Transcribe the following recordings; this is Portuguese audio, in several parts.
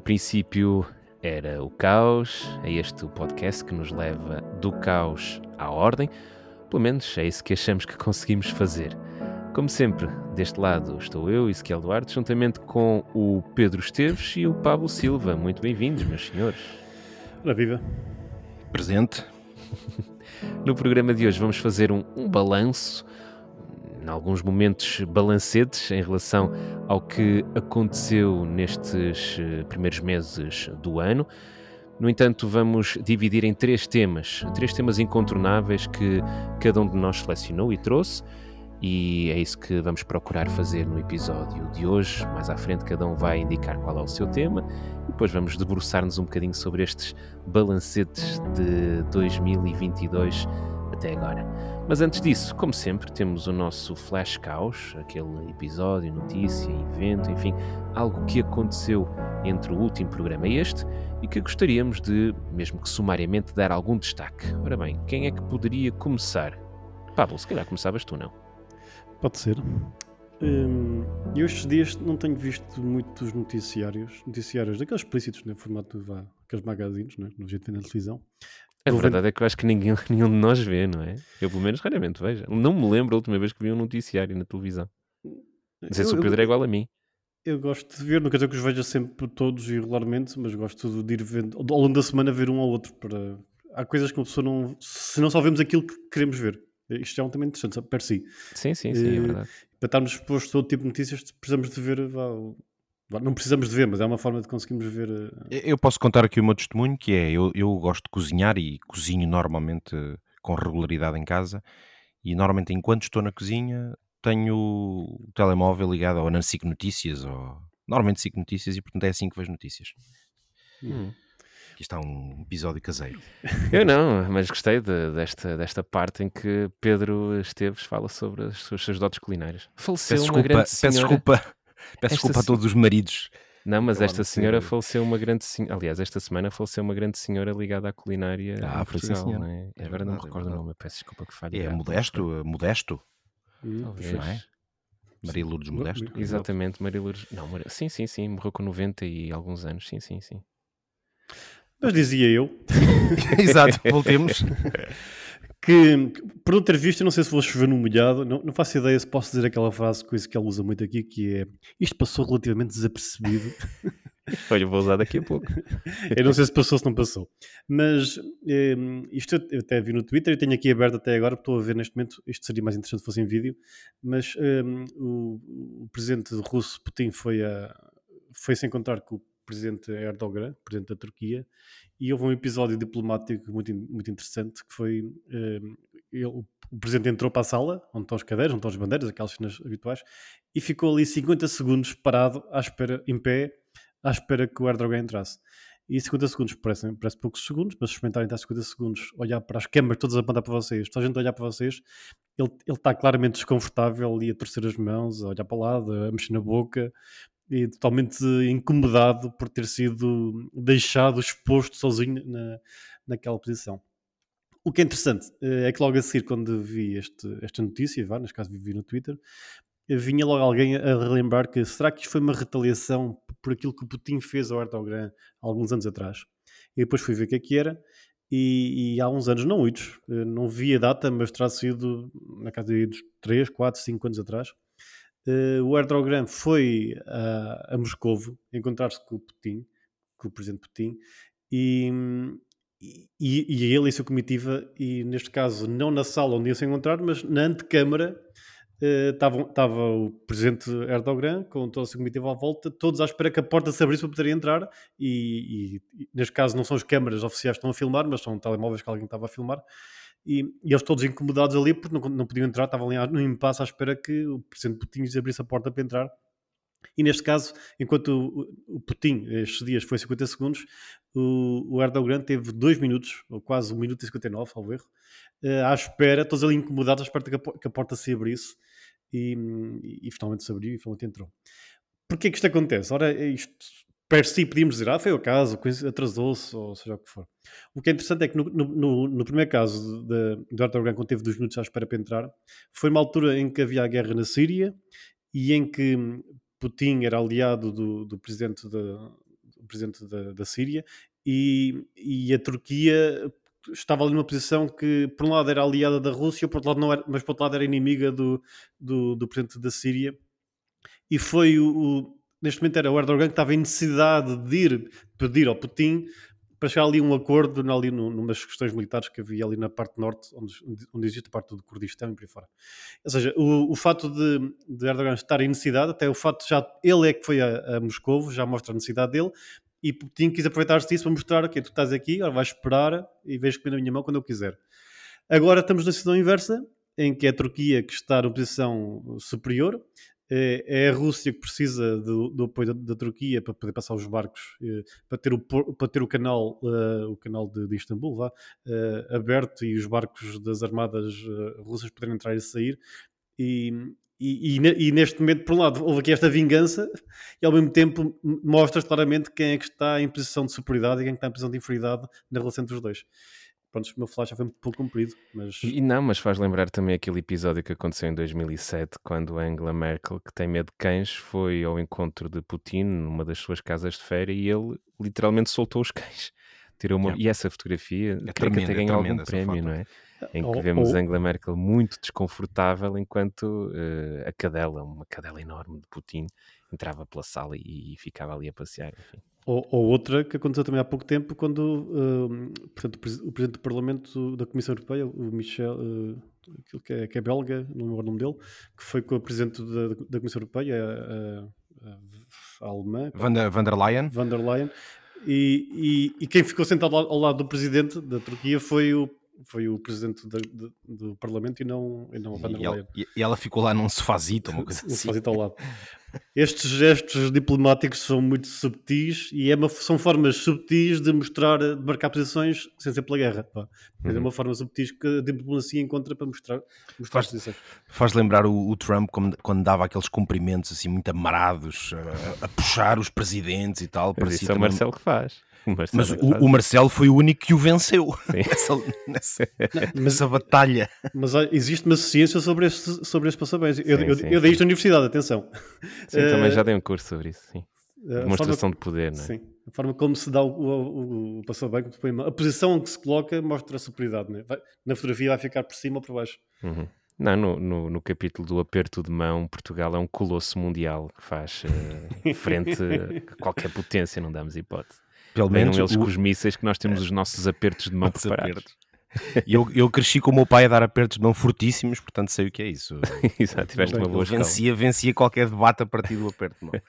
No princípio era o caos, é este o podcast que nos leva do caos à ordem. Pelo menos é isso que achamos que conseguimos fazer. Como sempre, deste lado estou eu, Ezequiel Duarte, juntamente com o Pedro Esteves e o Pablo Silva. Muito bem-vindos, meus senhores. Ora viva. Presente. No programa de hoje vamos fazer um, um balanço em alguns momentos balancetes em relação ao que aconteceu nestes eh, primeiros meses do ano. No entanto, vamos dividir em três temas, três temas incontornáveis que cada um de nós selecionou e trouxe, e é isso que vamos procurar fazer no episódio de hoje. Mais à frente, cada um vai indicar qual é o seu tema, e depois vamos debruçar-nos um bocadinho sobre estes balancetes de 2022 até agora. Mas antes disso, como sempre, temos o nosso Flash Caos, aquele episódio, notícia, evento, enfim, algo que aconteceu entre o último programa e este e que gostaríamos de, mesmo que sumariamente, dar algum destaque. Ora bem, quem é que poderia começar? Pablo, se calhar começavas tu, não? Pode ser. Hum, eu estes dias não tenho visto muitos noticiários, noticiários daqueles explícitos, no né, formato vá, aqueles magazines, né, no jeito de na televisão. A verdade é que eu acho que ninguém, nenhum de nós vê, não é? Eu, pelo menos, raramente vejo. Não me lembro a última vez que vi um noticiário na televisão. Não sei se o Pedro é igual a mim. Eu gosto de ver, não quer dizer que os veja sempre todos e regularmente, mas gosto de ir vendo, ao longo da semana, ver um ao outro. Para... Há coisas que uma pessoa não. Se não só vemos aquilo que queremos ver. Isto é um tema interessante, per si. Sim, sim, sim, é verdade. Para estarmos expostos a todo tipo de notícias, precisamos de ver vá, não precisamos de ver, mas é uma forma de conseguirmos ver. Eh, eu posso contar aqui o meu testemunho, que é eu, eu gosto de cozinhar e cozinho normalmente com regularidade em casa. E normalmente, enquanto estou na cozinha, tenho o telemóvel ligado ou na SIC Notícias, ou normalmente SIC Notícias, e portanto é assim que vejo notícias. Hum. Aqui está um episódio caseiro. Eu não, mas gostei de, desta, desta parte em que Pedro Esteves fala sobre as suas, suas dotes culinárias. Faleceu peço uma desculpa, grande senhora... Peço desculpa Peço desculpa a todos os maridos. Não, mas esta senhora faleceu uma grande senhora. Aliás, esta semana faleceu uma grande senhora ligada à culinária. Ah, Portugal, não é? é Agora não me recordo é o nome, peço desculpa que falhe. É Modesto, Modesto. Talvez. Não é? Maria Lourdes Modesto. Exatamente, Maria Lourdes. Não, Maria... sim, sim, sim, morreu com 90 e alguns anos, sim, sim, sim. Mas dizia eu. Exato, voltemos. que, por visto, eu não sei se vou chover no molhado, não, não faço ideia se posso dizer aquela frase, coisa que ela usa muito aqui, que é isto passou relativamente desapercebido. Olha, vou usar daqui a pouco. eu não sei se passou ou se não passou. Mas um, isto eu até vi no Twitter, eu tenho aqui aberto até agora, estou a ver neste momento, isto seria mais interessante se fosse em vídeo, mas um, o, o, presidente russo, Putin, foi, a, foi se encontrar com o presidente Erdogan, presidente da Turquia, e houve um episódio diplomático muito, muito interessante que foi uh, ele, o presidente entrou para a sala onde estão os cadeiras, onde estão as bandeiras, aquelas cenas habituais, e ficou ali 50 segundos parado à espera, em pé, à espera que o Erdogan entrasse. E 50 segundos parecem, parece poucos segundos, mas experimentarem estar 50 segundos, olhar para as câmaras todas a apontar para vocês, toda a gente a olhar para vocês, ele, ele está claramente desconfortável ali a torcer as mãos, a olhar para o lado, a mexer na boca, e totalmente incomodado por ter sido deixado exposto sozinho na, naquela posição. O que é interessante eh, é que logo a seguir, quando vi este, esta notícia, vá, neste caso vi no Twitter, vinha logo alguém a relembrar que será que isto foi uma retaliação por aquilo que o Putin fez ao Erdogan alguns anos atrás? E depois fui ver o que é que era, e, e há uns anos, não muitos, eh, não vi a data, mas terá sido na casa de 3, 4, 5 anos atrás, uh, o Erdogan foi a, a Moscovo encontrar-se com o Putin, com o presidente Putin, e, e, e ele e a sua comitiva, e neste caso não na sala onde iam se encontrar, mas na antecâmara, estava uh, o presidente Erdogan com toda a sua comitiva à volta, todos à espera que a porta se abrisse para poder entrar. E, e, neste caso, não são as câmaras oficiais que estão a filmar, mas são telemóveis que alguém estava a filmar e, e, eles todos incomodados ali porque não, não podiam entrar, estavam ali no impasse à espera que o presidente Putin abrisse a porta para entrar. E neste caso, enquanto o, o Putin, estes dias foi 50 segundos, o, o Erdogan teve 2 minutos, ou quase 1 minuto e 59, ao erro, uh, à espera, todos ali incomodados, à espera que a, que a porta se abrisse. E, e, e, finalmente se abriu e finalmente entrou. Porquê que isto acontece? Ora, isto per si podíamos dizer, ah, foi o caso, atrasou-se, ou seja o que for. O que é interessante é que no, no, no primeiro caso de, de Erdogan, quando teve dois minutos à espera para entrar, foi uma altura em que havia a guerra na Síria e em que Putin era aliado do, do presidente de, presidente da, da Síria, e, e a Turquia estava ali numa posição que, por um lado, era aliada da Rússia, por outro lado, não era, mas por outro lado, era inimiga do, do, do presidente da Síria. E foi o, Neste momento, era o Erdogan que estava em necessidade de ir pedir ao Putin para chegar ali um acordo ali no, numas questões militares que havia ali na parte norte, onde, onde existe a parte do Kurdistão e por aí fora. Ou seja, o, o fato de, de, Erdogan estar em necessidade, até o fato de já ele é que foi a, a Moscou, já mostra a necessidade dele, e Putin quis aproveitar-se disso para mostrar okay, tu estás aqui, agora vais esperar e vejo comer na minha mão quando eu quiser. Agora estamos na situação inversa, em que é a Turquia que está numa posição superior, é, é a Rússia que precisa do, do apoio da, da, Turquia para poder passar os barcos, eh, para, ter o, para ter o canal, uh, o canal de, de Istambul vá, uh, aberto e os barcos das armadas uh, russas poderem entrar e sair. E, e, e, e, neste momento, por um lado, houve aqui esta vingança e ao mesmo tempo mostra claramente quem é que está em posição de superioridade e quem é está em posição de inferioridade na relação entre os dois pronto, o meu flash já foi um pouco comprido, mas... E não, mas faz lembrar também aquele episódio que aconteceu em 2007, quando a Angela Merkel, que tem medo de cães, foi ao encontro de Putin numa das suas casas de férias e ele literalmente soltou os cães. Tirou uma... Yeah. E essa fotografia, é creio que até ganhou algum prémio, foto. não é? Em que vemos Angela Merkel muito desconfortável enquanto uh, a cadela, uma cadela enorme de Putin, entrava pela sala e, e ficava ali a passear, enfim. Ou, ou, outra que aconteceu também há pouco tempo, quando uh, portanto, o Presidente do Parlamento da Comissão Europeia, o Michel, uh, que é, que é, belga, não lembro o nome dele, que foi com o Presidente da, da Comissão Europeia, a, a, a alemã. Van der, Van der Leyen. Van der Leyen. E, e, e, quem ficou sentado ao lado do Presidente da Turquia foi o foi o presidente de, de, do Parlamento e não, e não a Van der Leyen. E, e ela ficou lá num sofazito, uma coisa assim. um sofazito ao lado. Estes gestos diplomáticos são muito subtis e é uma, são formas subtis de mostrar, de marcar posições sem ser pela guerra. Pá. É uhum. É uma forma subtis que a diplomacia encontra para mostrar, mostrar faz, posições. Faz lembrar o, o Trump quando, quando, dava aqueles cumprimentos assim muito amarados, a, a puxar os presidentes e tal. Mas isso é o Marcelo que faz. Mas o, o, Marcelo foi o único que o venceu nessa, nessa, nessa, batalha. Mas existe uma ciência sobre estes, sobre passabéns. Eu, sim, eu, sim, eu dei isto na universidade, atenção. Sim, uh, também já dei um curso sobre isso, sim. Demonstração forma, de poder, não é? Sim, a forma como se dá o, o, o, o a posição em que se coloca mostra a superioridade. É? Vai, na fotografia vai ficar por cima ou por baixo. Uhum. Não, no, no, no, capítulo do aperto de mão, Portugal é um colosso mundial que faz uh, frente a qualquer potência, não damos hipótese. Pelo menos eles o... com os mísseis que nós temos os nossos apertos de mão preparados. E eu, eu cresci com o meu pai a dar apertos de mão fortíssimos, portanto sei o que é isso. Exato, tiveste uma boa vencia, vencia qualquer debate a partir do aperto de mão.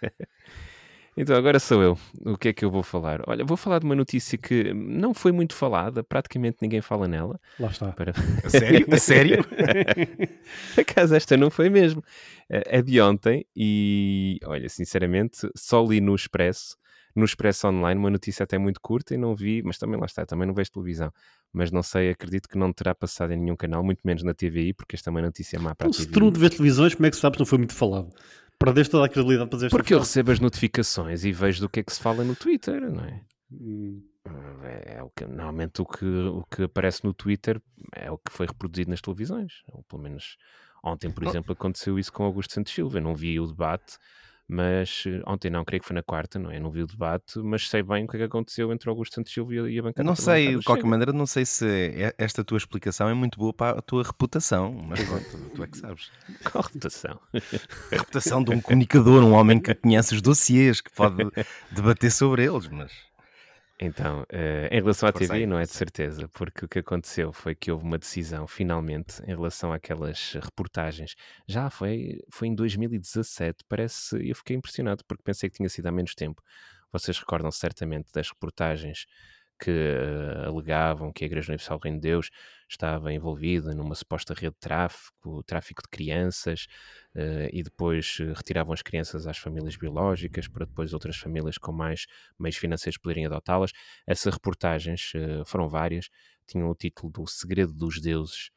Então, agora sou eu. O que é que eu vou falar? Olha, vou falar de uma notícia que não foi muito falada, praticamente ninguém fala nela. Lá está. Para... A sério? A sério? Por acaso esta não foi mesmo. É de ontem e, olha, sinceramente, só li no Expresso no Expresso Online, uma notícia até muito curta e não vi, mas também lá está, também não vejo televisão. Mas não sei, acredito que não terá passado em nenhum canal, muito menos na TVI, porque esta é uma notícia má para então, a TVI. Se tu não vês televisões, como é que sabes que não foi muito falado? Perdeste toda a credibilidade para dizer Porque eu recebo as notificações e vejo do que é que se fala no Twitter, não é? Hum. É, é, o que, normalmente o que, o que aparece no Twitter é o que foi reproduzido nas televisões. Ou pelo menos ontem, por oh. exemplo, aconteceu isso com Augusto Santos Silva. Eu não vi o debate mas eh, ontem não, creio que foi na quarta, não é? Não vi o debate, mas sei bem o que é que aconteceu entre Augusto Santos Silva e a bancada. Não sei, de qualquer maneira, não sei se é, esta tua explicação é muito boa para a tua reputação, mas pronto, tu é que sabes. Qual reputação? A reputação de um comunicador, um homem que conhece os dossiês, que pode debater sobre eles, mas... Então, uh, em relação à TV, não é de certeza, porque o que aconteceu foi que houve uma decisão, finalmente, em relação àquelas reportagens. Já foi, foi em 2017, parece. Eu fiquei impressionado porque pensei que tinha sido há menos tempo. Vocês recordam certamente das reportagens que uh, alegavam que a Igreja Universal do Reino de Deus estava envolvida numa suposta rede de tráfico, tráfico de crianças, uh, e depois uh, retiravam as crianças às famílias biológicas para depois outras famílias com mais meios financeiros poderem adotá-las. Essas reportagens foram várias, tinham o título do Segredo dos Deuses,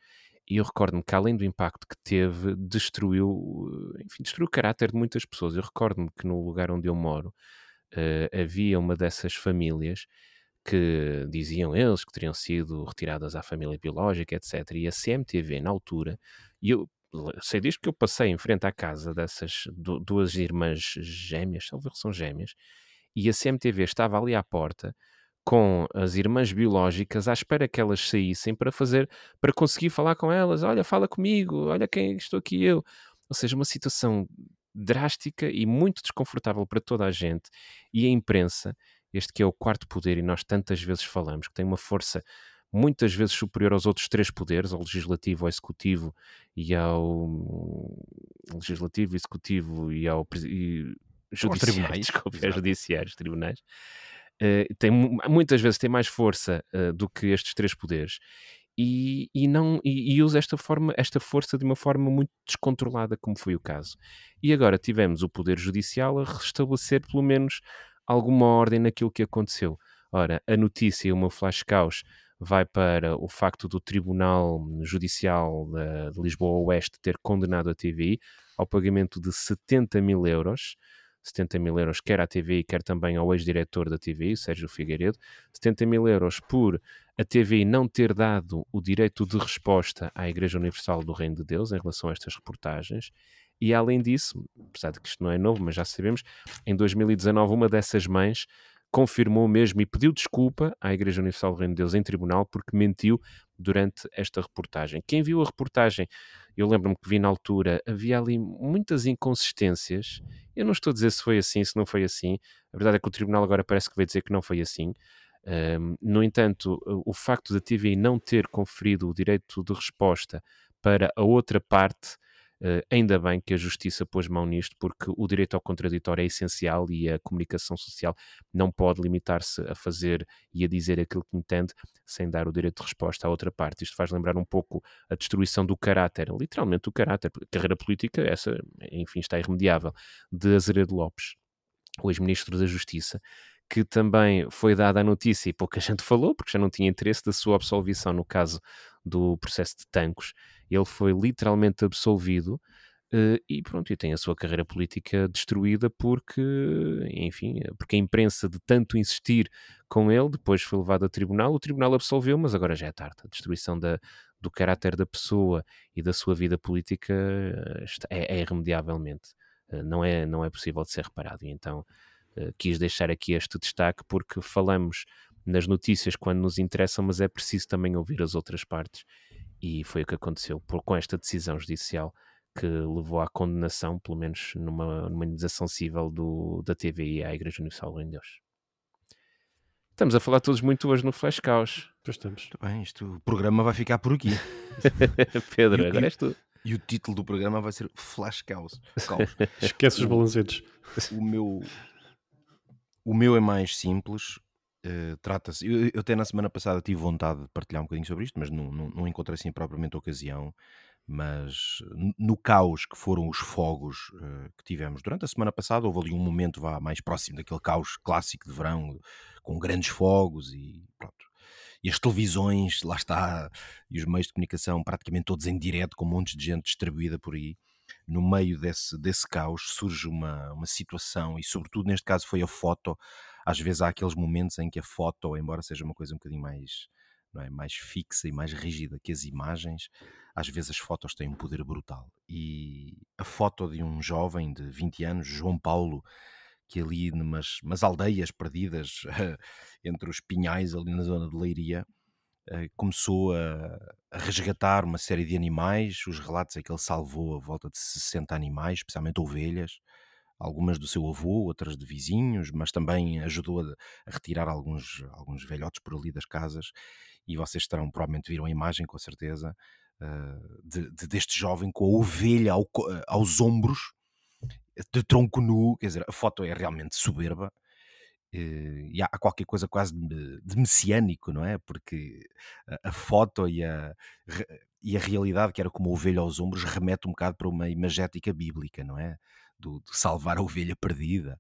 e eu recordo-me que além do impacto que teve, destruiu, enfim, destruiu o caráter de muitas pessoas. Eu recordo-me que no lugar onde eu moro havia uma dessas famílias que diziam eles que teriam sido retiradas à família biológica, etc. E a CMTV, na altura, e eu sei disto que eu passei em frente à casa dessas duas irmãs gêmeas, talvez são gêmeas, E a CMTV estava ali à porta com as irmãs biológicas à espera que elas saíssem para fazer, para conseguir falar com elas. Olha, fala comigo, olha quem estou aqui eu. Ou seja, uma situação drástica e muito desconfortável para toda a gente. E a imprensa, este que é o quarto poder, e nós tantas vezes falamos, que tem uma força muitas vezes superior aos outros três poderes, ao legislativo, ao executivo e ao legislativo, executivo e ao e judiciário, desculpe, aos judiciários, tribunais, uh, tem, muitas vezes tem mais força uh, do que estes três poderes e, e não e, e, usa esta forma esta força de uma forma muito descontrolada como foi o caso. E agora tivemos o poder judicial a restabelecer pelo menos alguma ordem naquilo que aconteceu ora a notícia o meu flash caos vai para o facto do Tribunal Judicial de Lisboa Oeste ter condenado a TVI ao pagamento de 70 mil euros 70 mil euros quer à TVI, quer também ao ex-diretor da TVI, Sérgio Figueiredo, 70 mil euros por a TVI não ter dado o direito de resposta à Igreja Universal do Reino de Deus em relação a estas reportagens. E além disso, apesar de que isto não é novo, mas já sabemos, em 2019 uma dessas mães confirmou mesmo e pediu desculpa à Igreja Universal do Reino de Deus em tribunal porque mentiu durante esta reportagem. Quem viu a reportagem, eu lembro-me que vi na altura, havia ali muitas inconsistências. Eu não estou a dizer se foi assim, se não foi assim. A verdade é que o tribunal agora parece que vai dizer que não foi assim. Um, no entanto, o facto da TVI não ter conferido o direito de resposta para a outra parte ainda bem que a Justiça pôs mão nisto, porque o direito ao contraditório é essencial e a comunicação social não pode limitar-se a fazer e a dizer aquilo que entende sem dar o direito de resposta à outra parte. Isto faz lembrar um pouco a destruição do caráter, literalmente do caráter. Carreira política, essa, enfim, está irremediável, de Azeredo Lopes, o ex-ministro da Justiça, que também foi dada a notícia e pouca gente falou, porque já não tinha interesse da sua absolvição no caso do processo de Tancos ele foi literalmente absolvido uh, e pronto, e tem a sua carreira política destruída porque, enfim, porque a imprensa de tanto insistir com ele, depois foi levado a tribunal, o tribunal absolveu, mas agora já é tarde. A destruição da, do caráter da pessoa e da sua vida política eh, é, é irremediavelmente. Uh, não, é, não é possível de ser reparado. E então uh, quis deixar aqui este destaque porque falamos nas notícias quando nos interessam, mas é preciso também ouvir as outras partes e foi o que aconteceu por, com esta decisão judicial que levou à condenação, pelo menos numa, numa indenização civil do, da TVI à Igreja Universal em Deus. Estamos a falar todos muito hoje no Flash Caos. Pois estamos. Bem, isto, o programa vai ficar por aqui. Pedro, e, agora és tu. E o título do programa vai ser Flash Caos. Esquece os balancetes. O meu, o meu é mais simples. Uh, Trata-se. Eu, eu, até na semana passada tive vontade de partilhar um bocadinho sobre isto, mas não, não, não encontrei assim propriamente ocasião. Mas no caos que foram os fogos uh, que tivemos durante a semana passada, houve ali um momento vá, mais próximo daquele caos clássico de verão, com grandes fogos e pronto. E as televisões, lá está, e os meios de comunicação praticamente todos em direto, com um monte de gente distribuída por aí no meio desse, desse caos surge uma, uma situação, e sobretudo neste caso foi a foto às vezes há aqueles momentos em que a foto, embora seja uma coisa um bocadinho mais, não é, mais fixa e mais rígida que as imagens, às vezes as fotos têm um poder brutal. E a foto de um jovem de 20 anos, João Paulo, que ali numas umas aldeias perdidas entre os pinhais ali na zona de Leiria, eh, começou a, a, resgatar uma série de animais. Os relatos é que ele salvou a volta de 60 animais, especialmente ovelhas, algumas do seu avô, outras de vizinhos, mas também ajudou a, a, retirar alguns, alguns velhotes por ali das casas. E vocês terão, provavelmente viram a imagem, com certeza, uh, de, de, deste jovem com a ovelha ao, aos ombros, de tronco nu. Quer dizer, a foto é realmente soberba. Uh, e há qualquer coisa quase de, messiânico, não é? Porque a, a foto e a, e a realidade, que era como a ovelha aos ombros, remete um bocado para uma imagética bíblica, não é? Do, de salvar a ovelha perdida.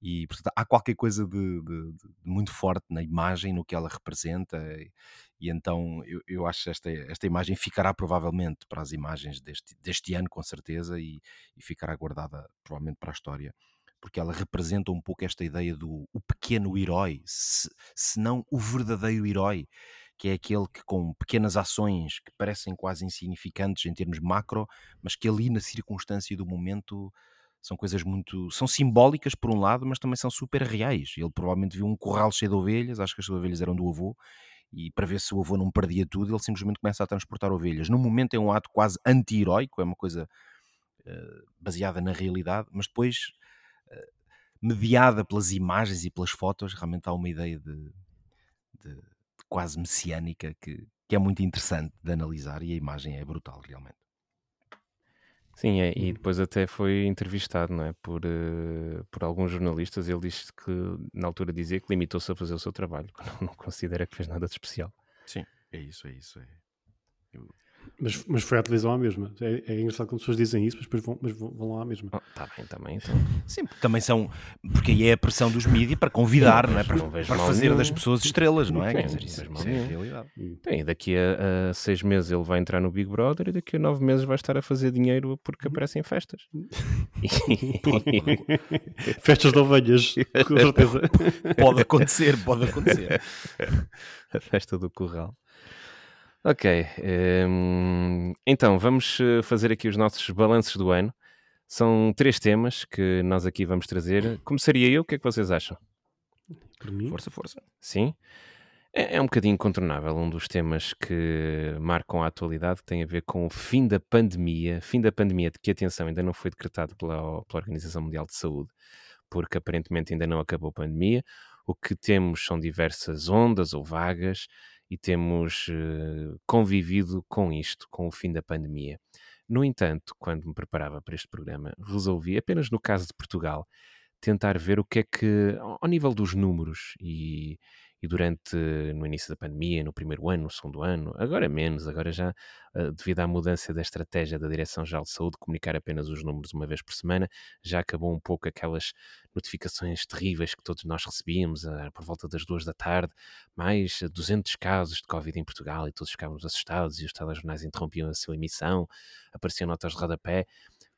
E, portanto, há qualquer coisa de, de, de, muito forte na imagem, no que ela representa, e, e então eu, eu acho que esta, esta imagem ficará provavelmente para as imagens deste, deste ano, com certeza, e, e ficará guardada provavelmente para a história porque ela representa um pouco esta ideia do o pequeno herói, se, se não o verdadeiro herói, que é aquele que com pequenas ações que parecem quase insignificantes em termos macro, mas que ali na circunstância do momento são coisas muito. são simbólicas por um lado, mas também são super reais. Ele provavelmente viu um corral cheio de ovelhas, acho que as ovelhas eram do avô, e para ver se o avô não perdia tudo, ele simplesmente começa a transportar ovelhas. No momento é um ato quase anti-heróico, é uma coisa uh, baseada na realidade, mas depois, uh, mediada pelas imagens e pelas fotos, realmente há uma ideia de, de, de quase messiânica que, que é muito interessante de analisar e a imagem é brutal, realmente. Sim, é, e depois até foi entrevistado, não é? Por, uh, por alguns jornalistas. Ele disse que, na altura, dizia que limitou-se a fazer o seu trabalho, que não, não considera que fez nada de especial. Sim, é isso, é isso. É. Eu, mas, mas foi à televisão à mesma. É, é engraçado quando as pessoas dizem isso, mas depois vão, mas vão lá à mesma. Está oh, bem, também. Então. Sim, também são. Porque aí é a pressão dos mídias para convidar, não, é? Para, para fazer das pessoas estrelas, não é? Sim, Quer dizer, isso, isso é a realidade. Bem, daqui a, a, seis meses ele vai entrar no Big Brother e daqui a nove meses vai estar a fazer dinheiro porque aparecem festas. festas de ovelhas, com certeza. Pode acontecer, pode acontecer. a festa do curral. Ok, um, então vamos eh, fazer aqui os nossos balanços do ano. São três temas que nós aqui vamos trazer. Começaria eu, o que é que vocês acham? Por mim? Força, força. Sim? É, é um bocadinho incontornável um dos temas que marcam a atualidade, que tem a ver com o fim da pandemia. Fim da pandemia, de que, atenção, ainda não foi decretado pela, pela Organização Mundial de Saúde, porque aparentemente ainda não acabou a pandemia. O que temos são diversas ondas ou vagas e temos uh, convivido com isto, com o fim da pandemia. No entanto, quando me preparava para este programa, resolvi, apenas no caso de Portugal, tentar ver o que é que, ao nível dos números e, e durante, no início da pandemia, no primeiro ano, no segundo ano, agora menos, agora já, uh, devido à mudança da estratégia da Direção-Geral de Saúde, comunicar apenas os números uma vez por semana, já acabou um pouco aquelas notificações terríveis que todos nós recebíamos uh, por volta das duas da tarde, mais 200 casos de Covid em Portugal e todos ficávamos assustados e os telejornais interrompiam a sua emissão, apareciam notas de rodapé.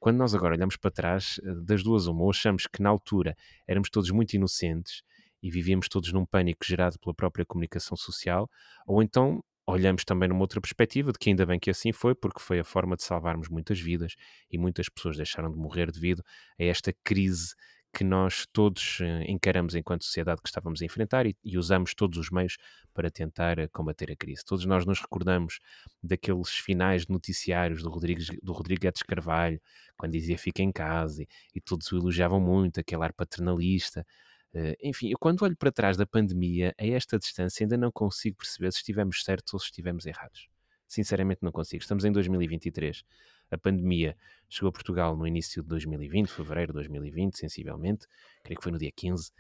Quando nós agora olhamos para trás, eh, das duas uma, ou achamos que na altura éramos todos muito inocentes e vivíamos todos num pânico gerado pela própria comunicação social, ou então olhamos também numa outra perspectiva de que ainda bem que assim foi, porque foi a forma de salvarmos muitas vidas e muitas pessoas deixaram de morrer devido a esta crise que nós todos eh, encaramos enquanto sociedade que estávamos a enfrentar e, e, usamos todos os meios para tentar eh, combater a crise. Todos nós nos recordamos daqueles finais de noticiários do Rodrigo, do Rodrigo Guedes Carvalho, quando dizia fica em casa e, e todos o elogiavam muito, aquele ar paternalista. Uh, enfim, eu quando olho para trás da pandemia, a esta distância, ainda não consigo perceber se estivemos certos ou se estivemos errados. Sinceramente, não consigo. Estamos em 2023. A pandemia chegou a Portugal no início de 2020, fevereiro de 2020, sensivelmente. Creio que foi no dia 15.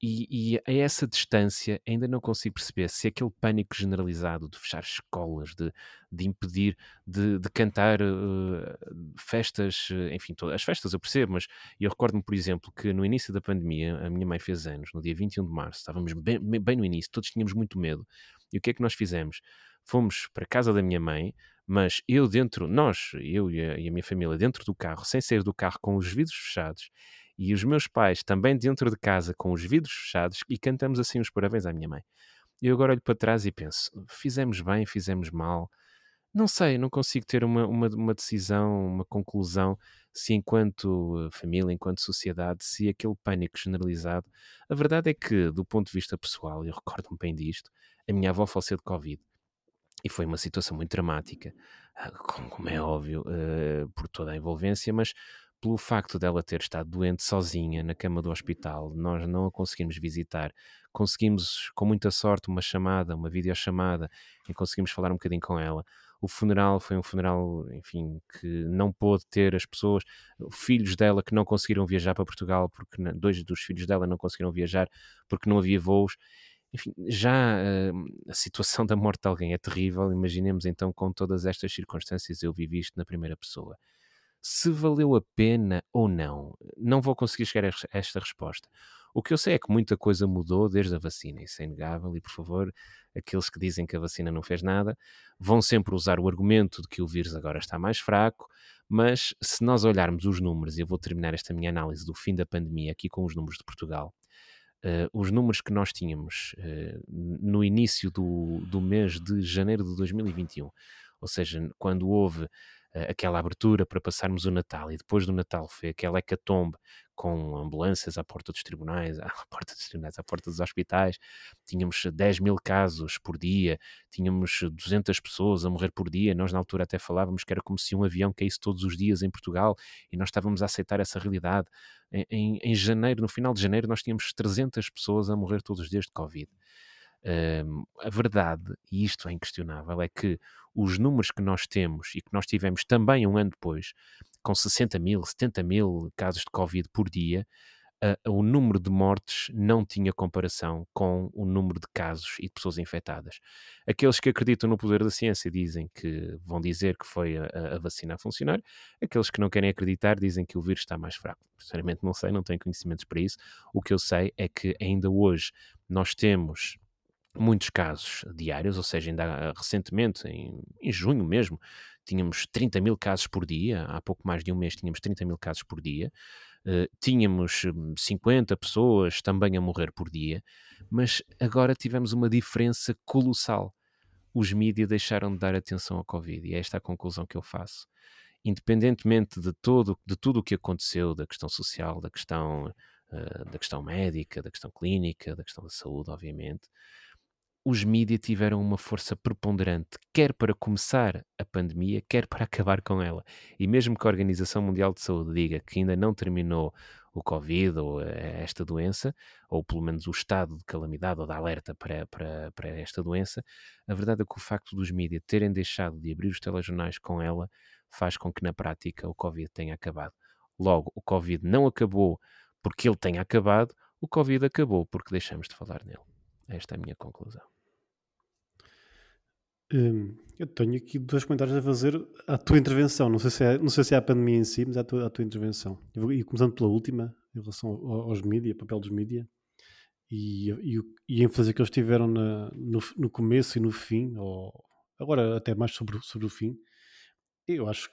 E, e, a essa distância ainda não consigo perceber se aquele pânico generalizado de fechar escolas, de, de impedir de, de cantar uh, festas, eh, enfim, todas as festas eu percebo, mas eu recordo-me, por exemplo, que no início da pandemia, a minha mãe fez anos, no dia 21 de março, estávamos bem, bem no início, todos tínhamos muito medo. E o que é que nós fizemos? Fomos para a casa da minha mãe, mas eu dentro, nós, eu e a, e a minha família, dentro do carro, sem sair do carro, com os vidros fechados, e os meus pais também dentro de casa com os vidros fechados e cantamos assim os parabéns à minha mãe. Eu agora olho para trás e penso: fizemos bem, fizemos mal. Não sei, não consigo ter uma, uma, uma decisão, uma conclusão se enquanto eh, família, enquanto sociedade, se aquele pânico generalizado. A verdade é que, do ponto de vista pessoal, eu recordo-me bem disto, a minha avó faleceu de Covid. E foi uma situação muito dramática, ah, como é óbvio, uh, por toda a envolvência, mas pelo facto dela ter estado doente sozinha na cama do hospital, nós não a conseguimos visitar. Conseguimos, com muita sorte, uma chamada, uma videochamada, e conseguimos falar um bocadinho com ela. O funeral foi um funeral, enfim, que não pôde ter as pessoas, filhos dela que não conseguiram viajar para Portugal, porque dois dos filhos dela não conseguiram viajar porque não havia voos. Enfim, já uh, a situação da morte de alguém é terrível. Imaginemos então com todas estas circunstâncias, eu vivi isto na primeira pessoa se valeu a pena ou não. Não vou conseguir chegar a esta resposta. O que eu sei é que muita coisa mudou desde a vacina, isso é inegável, e por favor, aqueles que dizem que a vacina não fez nada, vão sempre usar o argumento de que o vírus agora está mais fraco, mas se nós olharmos os números, e eu vou terminar esta minha análise do fim da pandemia aqui com os números de Portugal, uh, os números que nós tínhamos uh, no início do, do mês de janeiro de 2021, ou seja, quando houve aquela abertura para passarmos o Natal e depois do Natal foi aquela hecatombe com ambulâncias à porta dos tribunais, à porta dos tribunais, à porta dos hospitais, tínhamos 10 mil casos por dia, tínhamos 200 pessoas a morrer por dia, nós na altura até falávamos que era como se um avião caísse todos os dias em Portugal e nós estávamos a aceitar essa realidade. Em, em, em janeiro, no final de janeiro, nós tínhamos 300 pessoas a morrer todos os dias de Covid. Um, a verdade, e isto é inquestionável, é que os números que nós temos e que nós tivemos também um ano depois, com 60 mil, 70 mil casos de Covid por dia, uh, o número de mortes não tinha comparação com o número de casos e de pessoas infectadas. Aqueles que acreditam no poder da ciência dizem que vão dizer que foi a, a vacina a funcionar, aqueles que não querem acreditar dizem que o vírus está mais fraco. Sinceramente, não sei, não tenho conhecimentos para isso. O que eu sei é que ainda hoje nós temos muitos casos diários, ou seja, ainda recentemente, em, em, junho mesmo, tínhamos 30 mil casos por dia, há pouco mais de um mês tínhamos 30 mil casos por dia, uh, tínhamos 50 hum, pessoas também a morrer por dia, mas agora tivemos uma diferença colossal. Os mídias deixaram de dar atenção ao Covid e é esta a conclusão que eu faço. Independentemente de, todo, de tudo o que aconteceu, da questão social, da questão, uh, da questão médica, da questão clínica, da questão da saúde, obviamente, os mídias tiveram uma força preponderante, quer para começar a pandemia, quer para acabar com ela. E mesmo que a Organização Mundial de Saúde diga que ainda não terminou o Covid ou eh, esta doença, ou pelo menos o estado de calamidade ou de alerta para, para, para esta doença, a verdade é que o facto dos mídias terem deixado de abrir os telejornais com ela faz com que na prática o Covid tenha acabado. Logo, o Covid não acabou porque ele tenha acabado, o Covid acabou porque deixamos de falar nele. Esta é a minha conclusão. Hum, eu tenho aqui dois comentários a fazer à tua intervenção. Não sei se é, não sei se é a pandemia em si, mas é à tua, à tua intervenção. E começando pela última, em relação aos mídias, papel dos mídias, e, e, e, a ênfase que eles tiveram na, no, no, começo e no fim, ou agora até mais sobre, sobre o fim, eu acho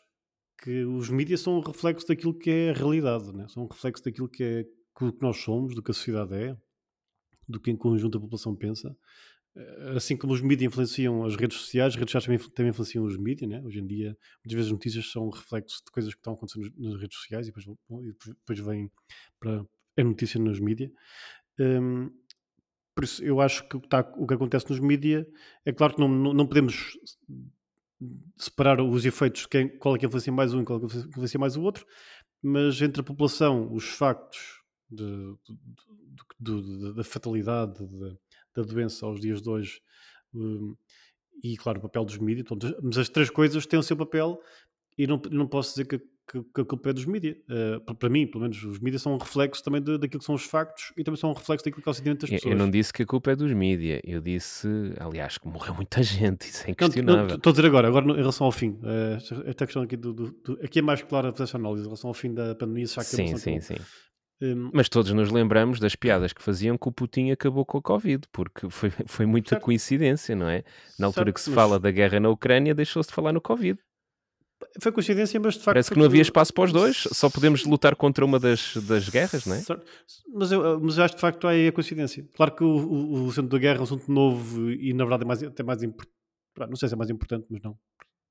que os mídias são um reflexo daquilo que é a realidade, né? são um reflexo daquilo que é que nós somos, do que a sociedade é, do que em conjunto a população pensa. Assim como os mídias influenciam as redes sociais, as redes sociais também, também influenciam os mídias, né? Hoje em dia, muitas vezes as notícias são reflexos de coisas que estão acontecendo nas redes sociais e depois, depois vêm para a notícia nos mídias. Um, por isso, eu acho que o que, está, o que acontece nos mídias é claro que não, não, não, podemos separar os efeitos de quem, qual é que influencia mais um e qual é que influencia mais o outro, mas entre a população, os factos de, de, de, da fatalidade da doença aos dias de hoje um, e, claro, o papel dos mídias. Mas as três coisas têm o seu papel e não, não posso dizer que, que, que a culpa é dos mídias. Uh, para mim, pelo menos, os mídias são um reflexo também de, daquilo que são os factos e também são um reflexo daquilo que é o sentimento das pessoas. Eu não disse que a culpa é dos mídias, eu disse, aliás, que morreu muita gente, isso é inquestionável. Estou a dizer agora, agora em relação ao fim, uh, esta questão aqui, do, do, do, aqui é mais clara a análise em relação ao fim da pandemia. Já que sim, sim, sim. Um, Mas todos nos lembramos das piadas que faziam que o Putin acabou com a Covid, porque foi, foi muita certo. coincidência, não é? Na altura certo, que se mas... fala da guerra na Ucrânia, deixou-se de falar no Covid. Foi coincidência, mas de facto. Parece que não havia espaço para os dois, só podemos lutar contra uma das, das guerras, não é? Mas eu, mas eu acho que de facto aí a coincidência. Claro que o, o, o centro da guerra é um assunto novo e na verdade é mais, até mais importante. Não sei se é mais importante, mas não.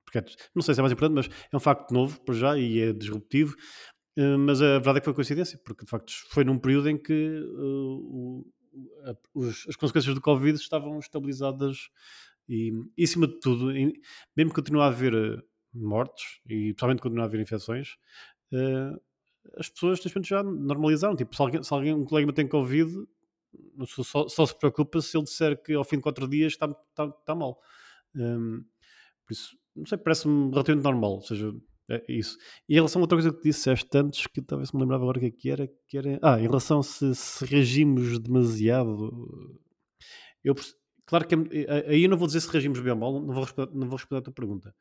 Porque, é, não sei se é mais importante, mas é um facto novo para já e é disruptivo. Eh, mas a verdade é que foi coincidência, porque de facto foi num período em que uh, a, os, as consequências do Covid estavam estabilizadas e, e acima de tudo, em, mesmo que continue a haver uh, mortes e principalmente continue a haver infecções, uh, as pessoas neste momento já normalizaram. Tipo, se alguém, se alguém um colega tem Covid, só, só, se preocupa se ele disser que ao fim de quatro dias está, está, está mal. Um, por isso, não sei, parece-me relativamente normal. Ou seja, é isso. E em relação a outra coisa que disseste antes, que talvez me lembrava agora o que, é era, que era. Ah, em relação se, se regimos demasiado. Eu, claro que aí eu não vou dizer se regimos bem ou mal, não vou, responder, não vou responder a tua pergunta.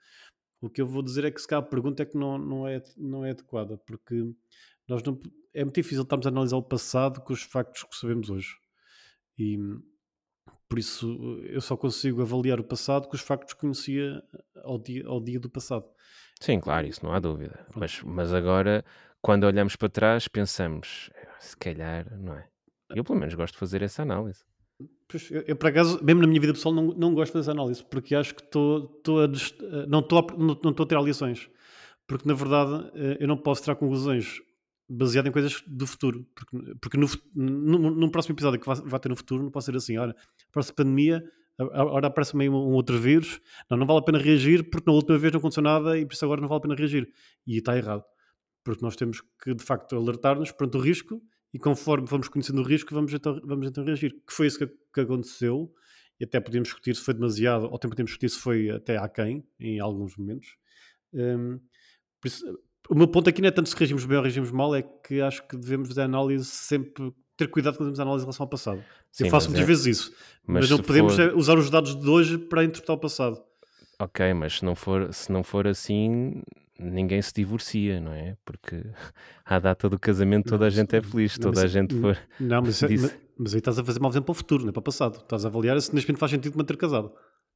O que eu vou dizer é que se cá a pergunta é que não, não, é, não é adequada, porque nós não, é muito difícil estarmos a analisar o passado com os factos que sabemos hoje. E por isso eu só consigo avaliar o passado com os factos que conhecia ao dia, ao dia do passado. Sim, claro, isso não há dúvida. Mas, mas agora, quando olhamos para trás, pensamos, eh, se calhar, não é? Eu, pelo menos, gosto de fazer essa análise. Pois, eu, eu, por acaso, mesmo na minha vida pessoal, não, não gosto de fazer análise, porque acho que estou a, não estou a, não, não a ter lições. porque na verdade eh, eu não posso tirar conclusões baseadas em coisas do futuro, porque, porque no, no, no próximo episódio que vai, vai, ter no futuro não pode ser assim, olha, próxima pandemia, agora aparece meio um, outro vírus, não, não vale a pena reagir porque na última vez não aconteceu nada e por isso agora não vale a pena reagir. E está errado, porque nós temos que de facto alertar-nos perante o risco e conforme vamos conhecendo o risco vamos então, vamos então reagir. Que foi isso que, que aconteceu e até podemos discutir se foi demasiado, ou até podemos discutir se foi até aquém, em alguns momentos. Um, isso, o meu ponto aqui não é tanto se reagimos bem ou reagimos mal, é que acho que devemos fazer análise sempre, ter cuidado quando fazemos a análise em relação ao passado. Sim, eu faço muitas é... vezes isso, mas, mas não podemos for... usar os dados de hoje para interpretar o passado. Ok, mas se não for, se não for assim, ninguém se divorcia, não é? Porque à data do casamento toda a gente é feliz, toda a gente for. Não, mas, mas, mas aí estás a fazer mal exemplo para o futuro, não é para o passado. Estás a avaliar se neste momento faz sentido manter casado.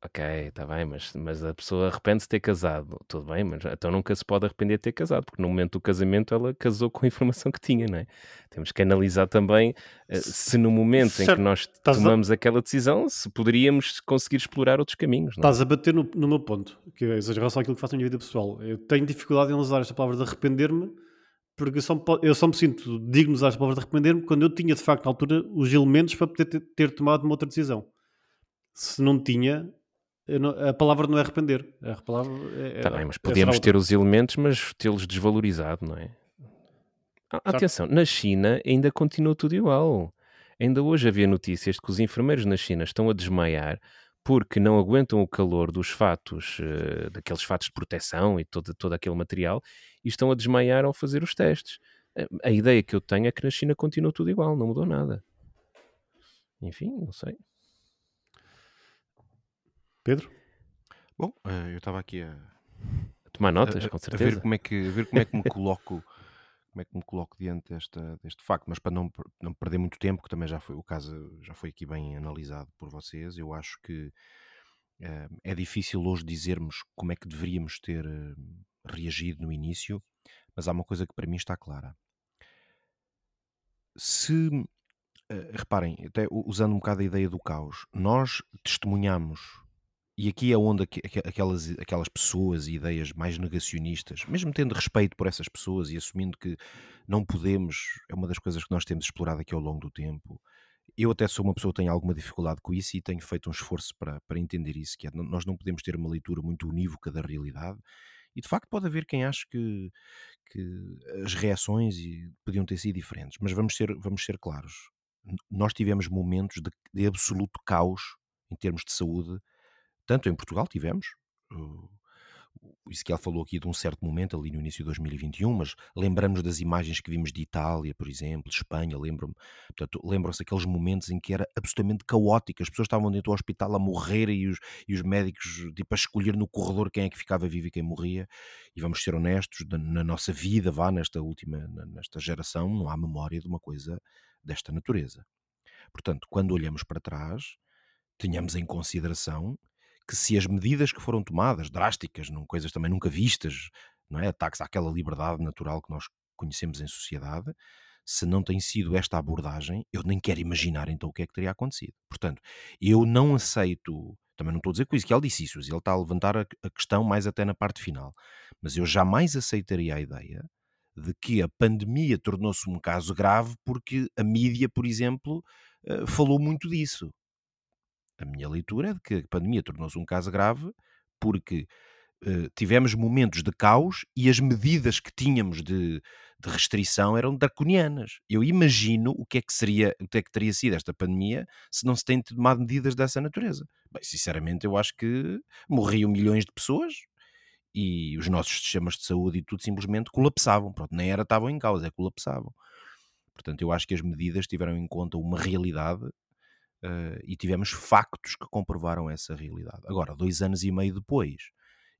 Ok, está bem, mas, mas a pessoa arrepende-se de ter casado. Tudo bem, mas então nunca se pode arrepender de ter casado, porque no momento do casamento ela casou com a informação que tinha, não é? Temos que analisar também uh, se no momento certo. em que nós tomamos a... aquela decisão, se poderíamos conseguir explorar outros caminhos. Não é? Estás a bater no, no meu ponto, que é em relação àquilo que faço na minha vida pessoal. Eu tenho dificuldade em usar esta palavra de arrepender-me, porque eu só, me, eu só me sinto digno de usar esta palavra de arrepender-me quando eu tinha, de facto, na altura, os elementos para poder ter, ter tomado uma outra decisão. Se não tinha, não, a palavra não é arrepender. A palavra é, tá bem, mas podíamos ter os elementos, mas tê-los desvalorizado, não é? Ah, atenção, na China ainda continua tudo igual. Ainda hoje havia notícias de que os enfermeiros na China estão a desmaiar porque não aguentam o calor dos fatos, uh, daqueles fatos de proteção e todo, todo aquele material, e estão a desmaiar ao fazer os testes. A ideia que eu tenho é que na China continua tudo igual, não mudou nada. Enfim, não sei. Pedro? Bom, uh, eu estava aqui a, a tomar notas, a, com certeza. A ver como é que, ver como é que me coloco, como é que me coloco diante desta, deste facto, mas para não, não perder muito tempo, que também já foi o caso, já foi aqui bem analisado por vocês, eu acho que uh, é difícil hoje dizermos como é que deveríamos ter uh, reagido no início, mas há uma coisa que para mim está clara. Se reparem, até usando um bocado a ideia do caos, nós testemunhamos e aqui é onde aquelas, aquelas pessoas e ideias mais negacionistas, mesmo tendo respeito por essas pessoas e assumindo que não podemos, é uma das coisas que nós temos explorado aqui ao longo do tempo. Eu até sou uma pessoa que tem alguma dificuldade com isso e tenho feito um esforço para, para entender isso, que é, nós não podemos ter uma leitura muito unívoca da realidade e de facto pode haver quem ache que, que as reações podiam ter sido diferentes, mas vamos ser, vamos ser claros. Nós tivemos momentos de, de absoluto caos em termos de saúde tanto em Portugal tivemos, o Ezequiel falou aqui de um certo momento ali no início de 2021, mas lembramos das imagens que vimos de Itália, por exemplo, de Espanha, lembram-me, portanto, lembram-se aqueles momentos em que era absolutamente caótico, as pessoas estavam dentro do hospital a morrer e os, e os médicos tipo, a escolher no corredor quem é que ficava vivo e quem morria, e vamos ser honestos, na nossa vida, vá, nesta última, nesta geração, não há memória de uma coisa desta natureza. Portanto, quando olhamos para trás, tenhamos em consideração que se as medidas que foram tomadas, drásticas, não, coisas também nunca vistas, não é? ataques àquela liberdade natural que nós conhecemos em sociedade, se não tem sido esta abordagem, eu nem quero imaginar então o que é que teria acontecido. Portanto, eu não aceito, também não estou a dizer que o Ezequiel disse isso, ele está a levantar a, a questão mais até na parte final, mas eu jamais aceitaria a ideia de que a pandemia tornou-se um caso grave porque a mídia, por exemplo, eh, falou muito disso a minha leitura é de que a pandemia tornou-se um caso grave porque uh, tivemos momentos de caos e as medidas que tínhamos de, de, restrição eram draconianas. Eu imagino o que é que seria, o que é que teria sido esta pandemia se não se tem tomado medidas dessa natureza. Bem, sinceramente, eu acho que morriam milhões de pessoas e os nossos sistemas de saúde e tudo simplesmente colapsavam. Pronto, nem era estavam em causa, é colapsavam. Portanto, eu acho que as medidas tiveram em conta uma realidade uh, e tivemos factos que comprovaram essa realidade. Agora, dois anos e meio depois,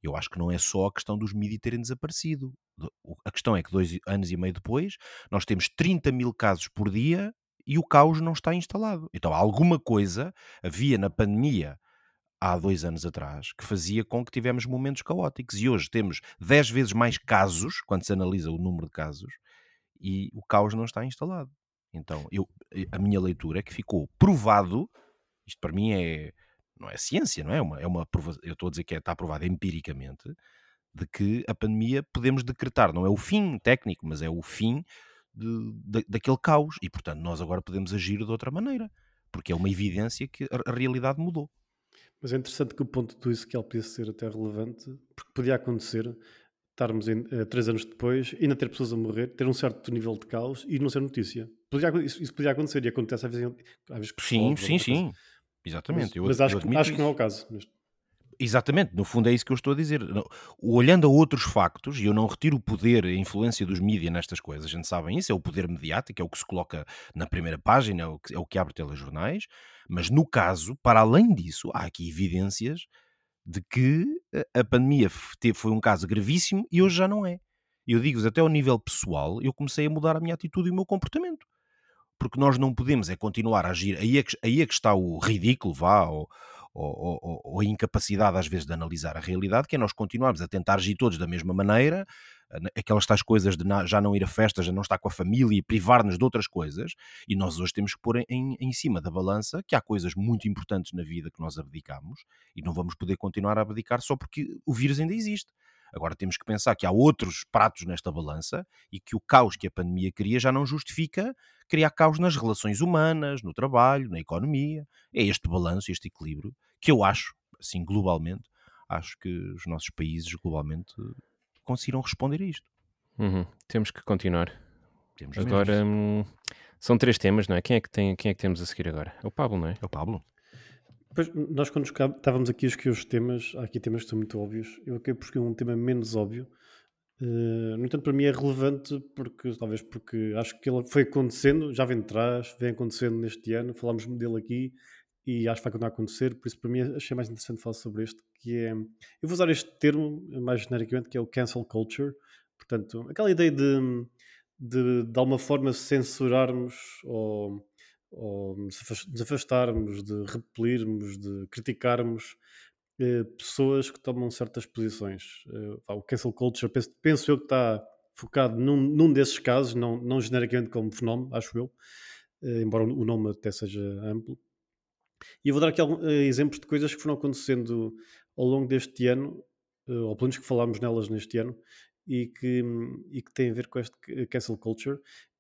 eu acho que não é só a questão dos mídias terem desaparecido. A questão é que dois anos e meio depois, nós temos 30 mil casos por dia e o caos não está instalado. Então, alguma coisa havia na pandemia há dois anos atrás que fazia com que tivemos momentos caóticos. E hoje temos 10 vezes mais casos, quando se analisa o número de casos, e o caos não está instalado. Então, eu, eh, a minha leitura é que ficou provado, isto para mim é, não é ciência, não é? Uma, é uma prova, eu estou a dizer que é, está provado empiricamente, de que a pandemia podemos decretar, não é o fim técnico, mas é o fim de, de, daquele caos e, portanto, nós agora podemos agir de outra maneira, porque é uma evidência que a, a realidade mudou. Mas é interessante que o ponto do Ezequiel podia ser até relevante, porque podia acontecer estarmos em, uh, três anos depois, ainda ter pessoas a morrer, ter um certo nível de caos e não ser notícia. Isso, isso podia acontecer e acontece às vezes, às vezes Sim, sim, sim. Exatamente. Mas, eu, mas acho, acho que não é o caso. Exatamente, no fundo é isso que eu estou a dizer. Olhando a outros factos, e eu não retiro o poder, a influência dos mídias nestas coisas, a gente sabe isso, é o poder mediático, é o que se coloca na primeira página, é o que, é o que abre telejornais, mas no caso, para além disso, há aqui evidências de que a pandemia foi um caso gravíssimo e hoje já não é. Eu digo-vos, até ao nível pessoal, eu comecei a mudar a minha atitude e o meu comportamento. Porque nós não podemos é continuar a agir, aí é que, aí é que está o ridículo, vá, ou, ou, ou, ou, a incapacidade às vezes de analisar a realidade, que é nós continuarmos a tentar agir todos da mesma maneira, aquelas tais coisas de já não ir a festas, já não estar com a família e privar-nos de outras coisas, e nós hoje temos que pôr em, em cima da balança que há coisas muito importantes na vida que nós abdicamos e não vamos poder continuar a abdicar só porque o vírus ainda existe. Agora temos que pensar que há outros pratos nesta balança e que o caos que a pandemia cria já não justifica criar caos nas relações humanas, no trabalho, na economia. É este balanço, este equilíbrio que eu acho, assim, globalmente, acho que os nossos países globalmente conseguiram responder a isto. Uhum. Temos que continuar. Temos agora hum, são três temas, não é? Quem é que tem, quem é que temos a seguir agora? É o Pablo, não é? É o Pablo. Pois, nós quando estávamos aqui a escolher os temas, há aqui temas que são muito óbvios. Eu acabei por escolher um tema menos óbvio. Uh, no entanto, para mim é relevante porque talvez porque acho que ele foi acontecendo, já vem de trás, vem acontecendo neste ano, falámos dele aqui e acho que vai continuar a acontecer, por isso para mim achei mais interessante falar sobre este, que é, eu vou usar este termo mais genericamente, que é o cancel culture, portanto, aquela ideia de, de, de alguma forma censurarmos ou, ou nos afastarmos, de repelirmos, de criticarmos eh, pessoas que tomam certas posições. Eh, o cancel culture, penso, penso eu que está focado num, num desses casos, não, não genericamente como fenómeno, acho eu, eh, embora o nome até seja amplo. E eu vou dar aqui alguns, uh, exemplos de coisas que foram acontecendo ao longo deste ano, uh, ou pelo menos que falámos nelas neste ano, e que, e que têm a ver com este cancel culture.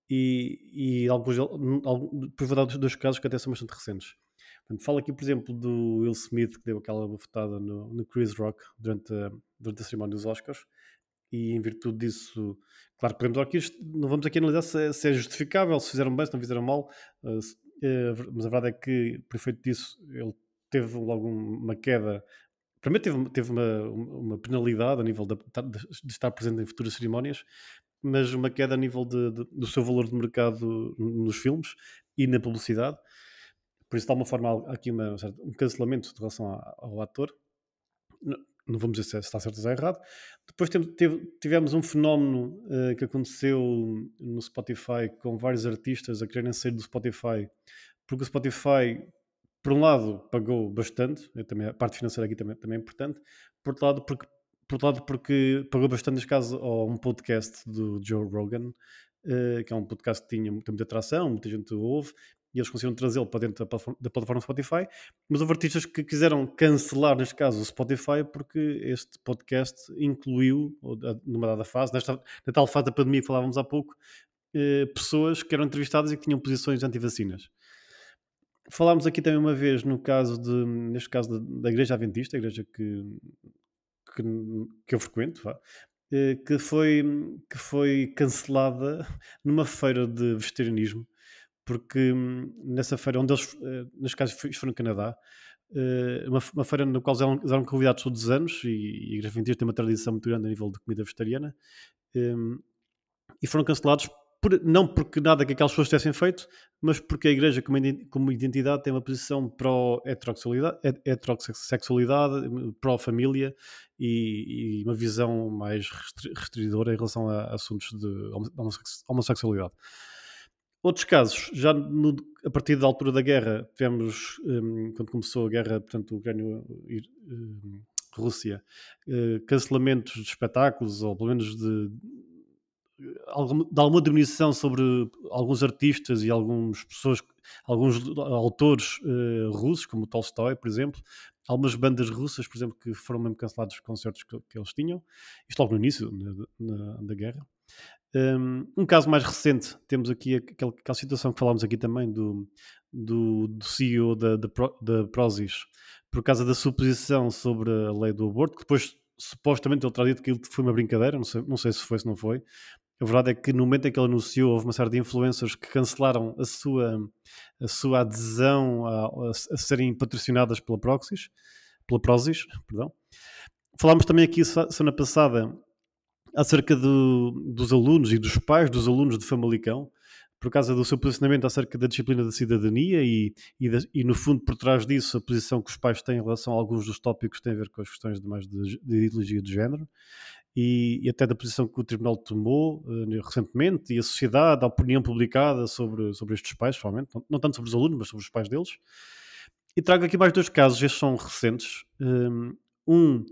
E, e alguns, depois vou dar dois casos que até são bastante recentes. Portanto, falo aqui, por exemplo, do Will Smith, que deu aquela bufetada no, no Chris Rock durante a, durante a cerimónia dos Oscars, e em virtude disso, claro, podemos aqui, não vamos aqui analisar se, é, se é justificável, se fizeram bem, se não fizeram mal, uh, eh, mas a verdade é que, por efeito disso, ele teve logo uma queda. Primeiro teve, teve uma, uma penalidade a nível de, de, estar presente em futuras cerimónias, mas uma queda a nível de, de, do seu valor de mercado nos filmes e na publicidade. Por isso, de alguma forma, há aqui uma, um cancelamento de relação ao ator. Não, não vamos dizer se está certo ou se está errado. Depois tivemos um fenómeno uh, que aconteceu no Spotify com vários artistas a quererem sair do Spotify, porque o Spotify, por um lado, pagou bastante, também, a parte financeira aqui também, também é importante, por outro lado, porque, por outro lado, porque pagou bastante, caso, a um podcast do Joe Rogan, uh, que é um podcast que tinha muita, muita atração, muita gente ouve, e eles conseguiram trazê-lo para dentro da plataforma, da plataforma Spotify, mas houve artistas que quiseram cancelar, neste caso, o Spotify, porque este podcast incluiu, numa dada fase, nesta, na tal fase da pandemia que falávamos há pouco, eh, pessoas que eram entrevistadas e que tinham posições anti-vacinas. Falámos aqui também uma vez no caso de, neste caso da, da Igreja Adventista, a igreja que, que, que eu frequento, eh, que foi, que foi cancelada numa feira de vegetarianismo porque hum, nessa feira, onde eles, eh, neste foram no Canadá, eh, uma, uma feira na qual eram, eram convidados todos os anos, e, e a Igreja Adventista tem uma tradição muito grande a nível de comida vegetariana, um, e foram cancelados por, não porque nada que aquelas pessoas tivessem feito, mas porque a Igreja, como, identidade, tem uma posição pró-heterossexualidade, heterossexualidade pró-família e, e, uma visão mais restringidora em relação a assuntos de homossexualidade. Outros casos, já no, a partir da altura da guerra, tivemos, um, quando começou a guerra, portanto, Ucrânia-Rússia, um, uh, cancelamentos de espetáculos, ou pelo menos de, alguma diminuição sobre alguns artistas e algumas pessoas, alguns autores uh, russos, como Tolstói, por exemplo, algumas bandas russas, por exemplo, que foram mesmo cancelados os concertos que, que eles tinham, isto logo no início na, na, da guerra. Um, um, caso mais recente, temos aqui aquela, aquela situação que falámos aqui também do, do, do CEO da, da, da Prozis, por causa da suposição sobre a lei do aborto, que depois supostamente ele terá dito que foi uma brincadeira, não sei, não sei se foi, se não foi. A verdade é que no momento em que ele anunciou, houve uma série de influencers que cancelaram a sua, a sua adesão a, a, a serem patrocinadas pela Proxys, pela Prozis, perdão. Falámos também aqui semana passada acerca do, dos alunos e dos pais dos alunos de Famalicão, por causa do seu posicionamento acerca da disciplina da cidadania e, e, e, no fundo por trás disso a posição que os pais têm em relação a alguns dos tópicos que têm a ver com as questões de mais de, de ideologia de género e, e, até da posição que o Tribunal tomou uh, recentemente e a sociedade, a opinião publicada sobre, sobre estes pais, provavelmente, não, não, tanto sobre os alunos, mas sobre os pais deles. E trago aqui mais dois casos, estes são recentes. Um,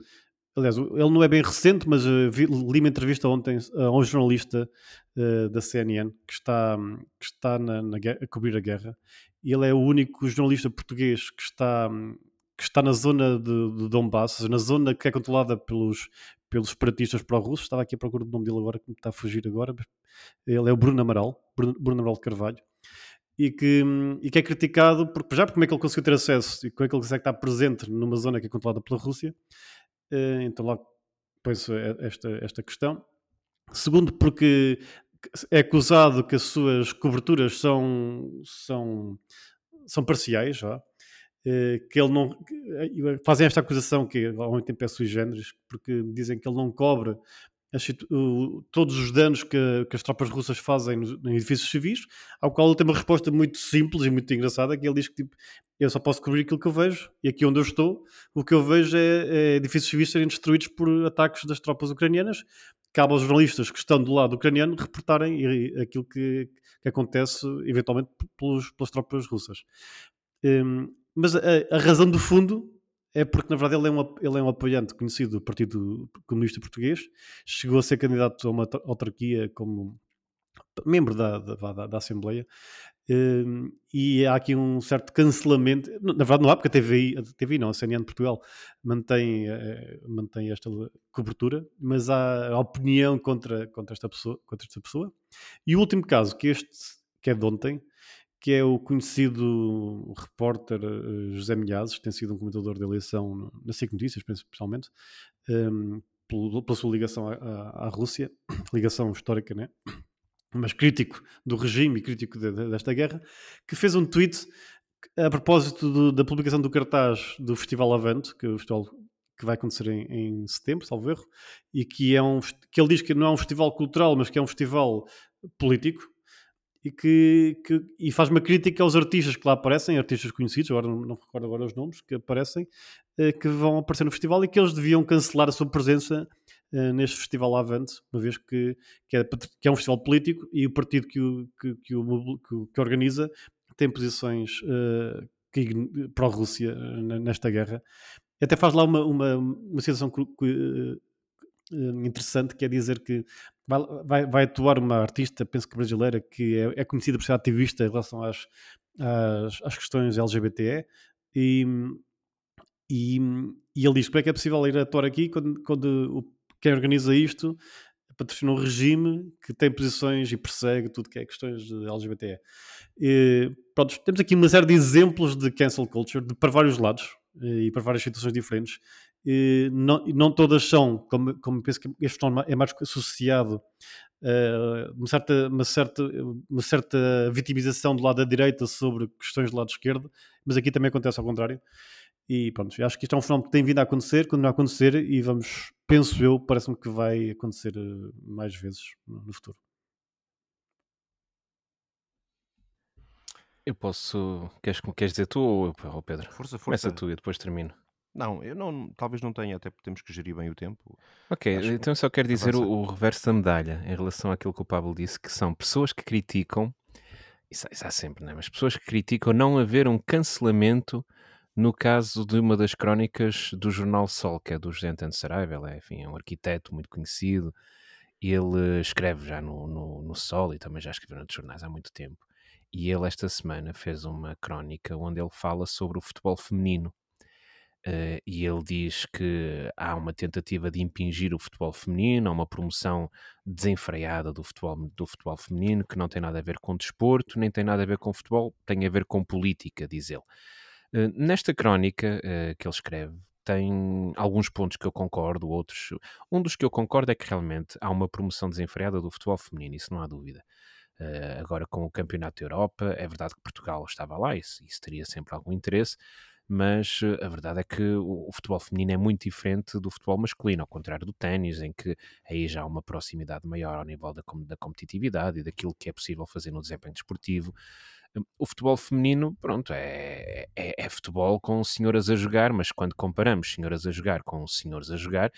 Aliás, ele não é bem recente, mas uh, vi, li uma entrevista ontem a um jornalista uh, da CNN que está, que está na, na, a cobrir a guerra. E ele é o único jornalista português que está, que está na zona de, de Donbass, na zona que é controlada pelos, pelos separatistas pró-russos. Estava aqui à procura do nome dele agora, que me está a fugir agora. Ele é o Bruno Amaral, Bruno, Bruno Amaral de Carvalho. E que, e que é criticado por, já por como é que ele conseguiu ter acesso e como é que ele consegue estar presente numa zona que é controlada pela Rússia eh, então logo penso esta, esta questão. Segundo, porque é acusado que as suas coberturas são, são, são parciais, já, que ele não eh, fazem esta acusação que ao mesmo tempo é sui generis, porque dizem que ele não o, todos os danos que, que, as tropas russas fazem nos, em edifícios civis, ao qual ele tem uma resposta muito simples e muito engraçada, que ele diz que tipo, eu só posso cobrir aquilo que eu vejo, e aqui onde eu estou, o que eu vejo é, é edifícios civis serem destruídos por ataques das tropas ucranianas, cabe aos jornalistas que estão do lado ucraniano reportarem aquilo que, que acontece eventualmente pelos, pelas tropas russas. Um, mas a, a razão do fundo é porque, na verdade, ele é um, ele é um apoiante conhecido do Partido Comunista Português, chegou a ser candidato a uma autarquia como membro da, da, da, da Assembleia, um, e há aqui um certo cancelamento. Na verdade, não há, porque a TVI, a TVI não, a CNN de Portugal mantém, uh, mantém esta cobertura, mas há a opinião contra, contra, esta pessoa, contra esta pessoa. E o último caso, que este que é de ontem, que é o conhecido repórter uh, José Milhazes, que tem sido um comentador de eleição na SIC Notícias, principalmente, um, pela, pela sua ligação à, à, Rússia, ligação histórica, né? mas crítico do regime e crítico de, de, desta guerra, que fez um tweet a propósito do, da publicação do cartaz do Festival Avante, que é o festival que vai acontecer em, em, setembro, salvo erro, e que é um que ele diz que não é um festival cultural, mas que é um festival político, e que, que e faz uma crítica aos artistas que lá aparecem, artistas conhecidos, agora não, não recordo agora os nomes, que aparecem, eh, que vão aparecer no festival e que eles deviam cancelar a sua presença eh, neste festival Avante, uma vez que, que, é, que é um festival político e o partido que o, que, que o, que, organiza tem posições uh, pró-Rússia nesta guerra. Até faz lá uma, uma, uma situação interessante, que é dizer que vai, vai, vai, atuar uma artista, penso que brasileira, que é, é conhecida por ser ativista em relação às, às, às questões LGBTE e, e, e, ele diz como é que é possível ir atuar aqui quando, quando o, quem organiza isto patrocina um regime que tem posições e persegue tudo que é questões de LGBTE. E, pronto, temos aqui uma série de exemplos de cancel culture de, para vários lados e para várias situações diferentes não, não todas são, como, como penso que este fenómeno é mais associado a uma, certa, uma, certa, uma certa vitimização do lado da direita sobre questões do lado esquerdo, mas aqui também acontece ao contrário. E pronto, acho que isto é um fenómeno que tem vindo a acontecer, continua a acontecer e vamos, penso eu, parece-me que vai acontecer eh, mais vezes no futuro. Eu posso. Queres, queres dizer tu ou, ou Pedro? Força, força. Começa tu e depois termino. Não, eu não, talvez não tenha, até porque temos que gerir bem o tempo. Ok, Acho então eu só quero dizer o, o, reverso da medalha em relação àquilo que o Pablo disse, que são pessoas que criticam, isso, isso há sempre, não é? Mas pessoas que criticam não haver um cancelamento no caso de uma das crónicas do jornal Sol, que é do José Antônio Saraiva, ele é, enfim, é um arquiteto muito conhecido, ele escreve já no, no, no Sol e também já escreveu noutros jornais há muito tempo. E ele esta semana fez uma crónica onde ele fala sobre o futebol feminino Uh, e ele diz que há uma tentativa de impingir o futebol feminino, há uma promoção desenfreada do futebol, do futebol feminino, que não tem nada a ver com desporto, nem tem nada a ver com futebol, tem a ver com política, diz ele. Uh, nesta crónica uh, que ele escreve, tem alguns pontos que eu concordo, outros. Um dos que eu concordo é que realmente há uma promoção desenfreada do futebol feminino, isso não há dúvida. Agora, com o Campeonato da Europa, é verdade que Portugal estava lá, isso, isso teria sempre algum interesse, mas uh, a verdade é que o, o, futebol feminino é muito diferente do futebol masculino, ao contrário do ténis, em que aí já há uma proximidade maior ao nível da, da competitividade e daquilo que é possível fazer no desempenho desportivo o futebol feminino, pronto, é, é, é, futebol com senhoras a jogar, mas quando comparamos senhoras a jogar com senhores a jogar,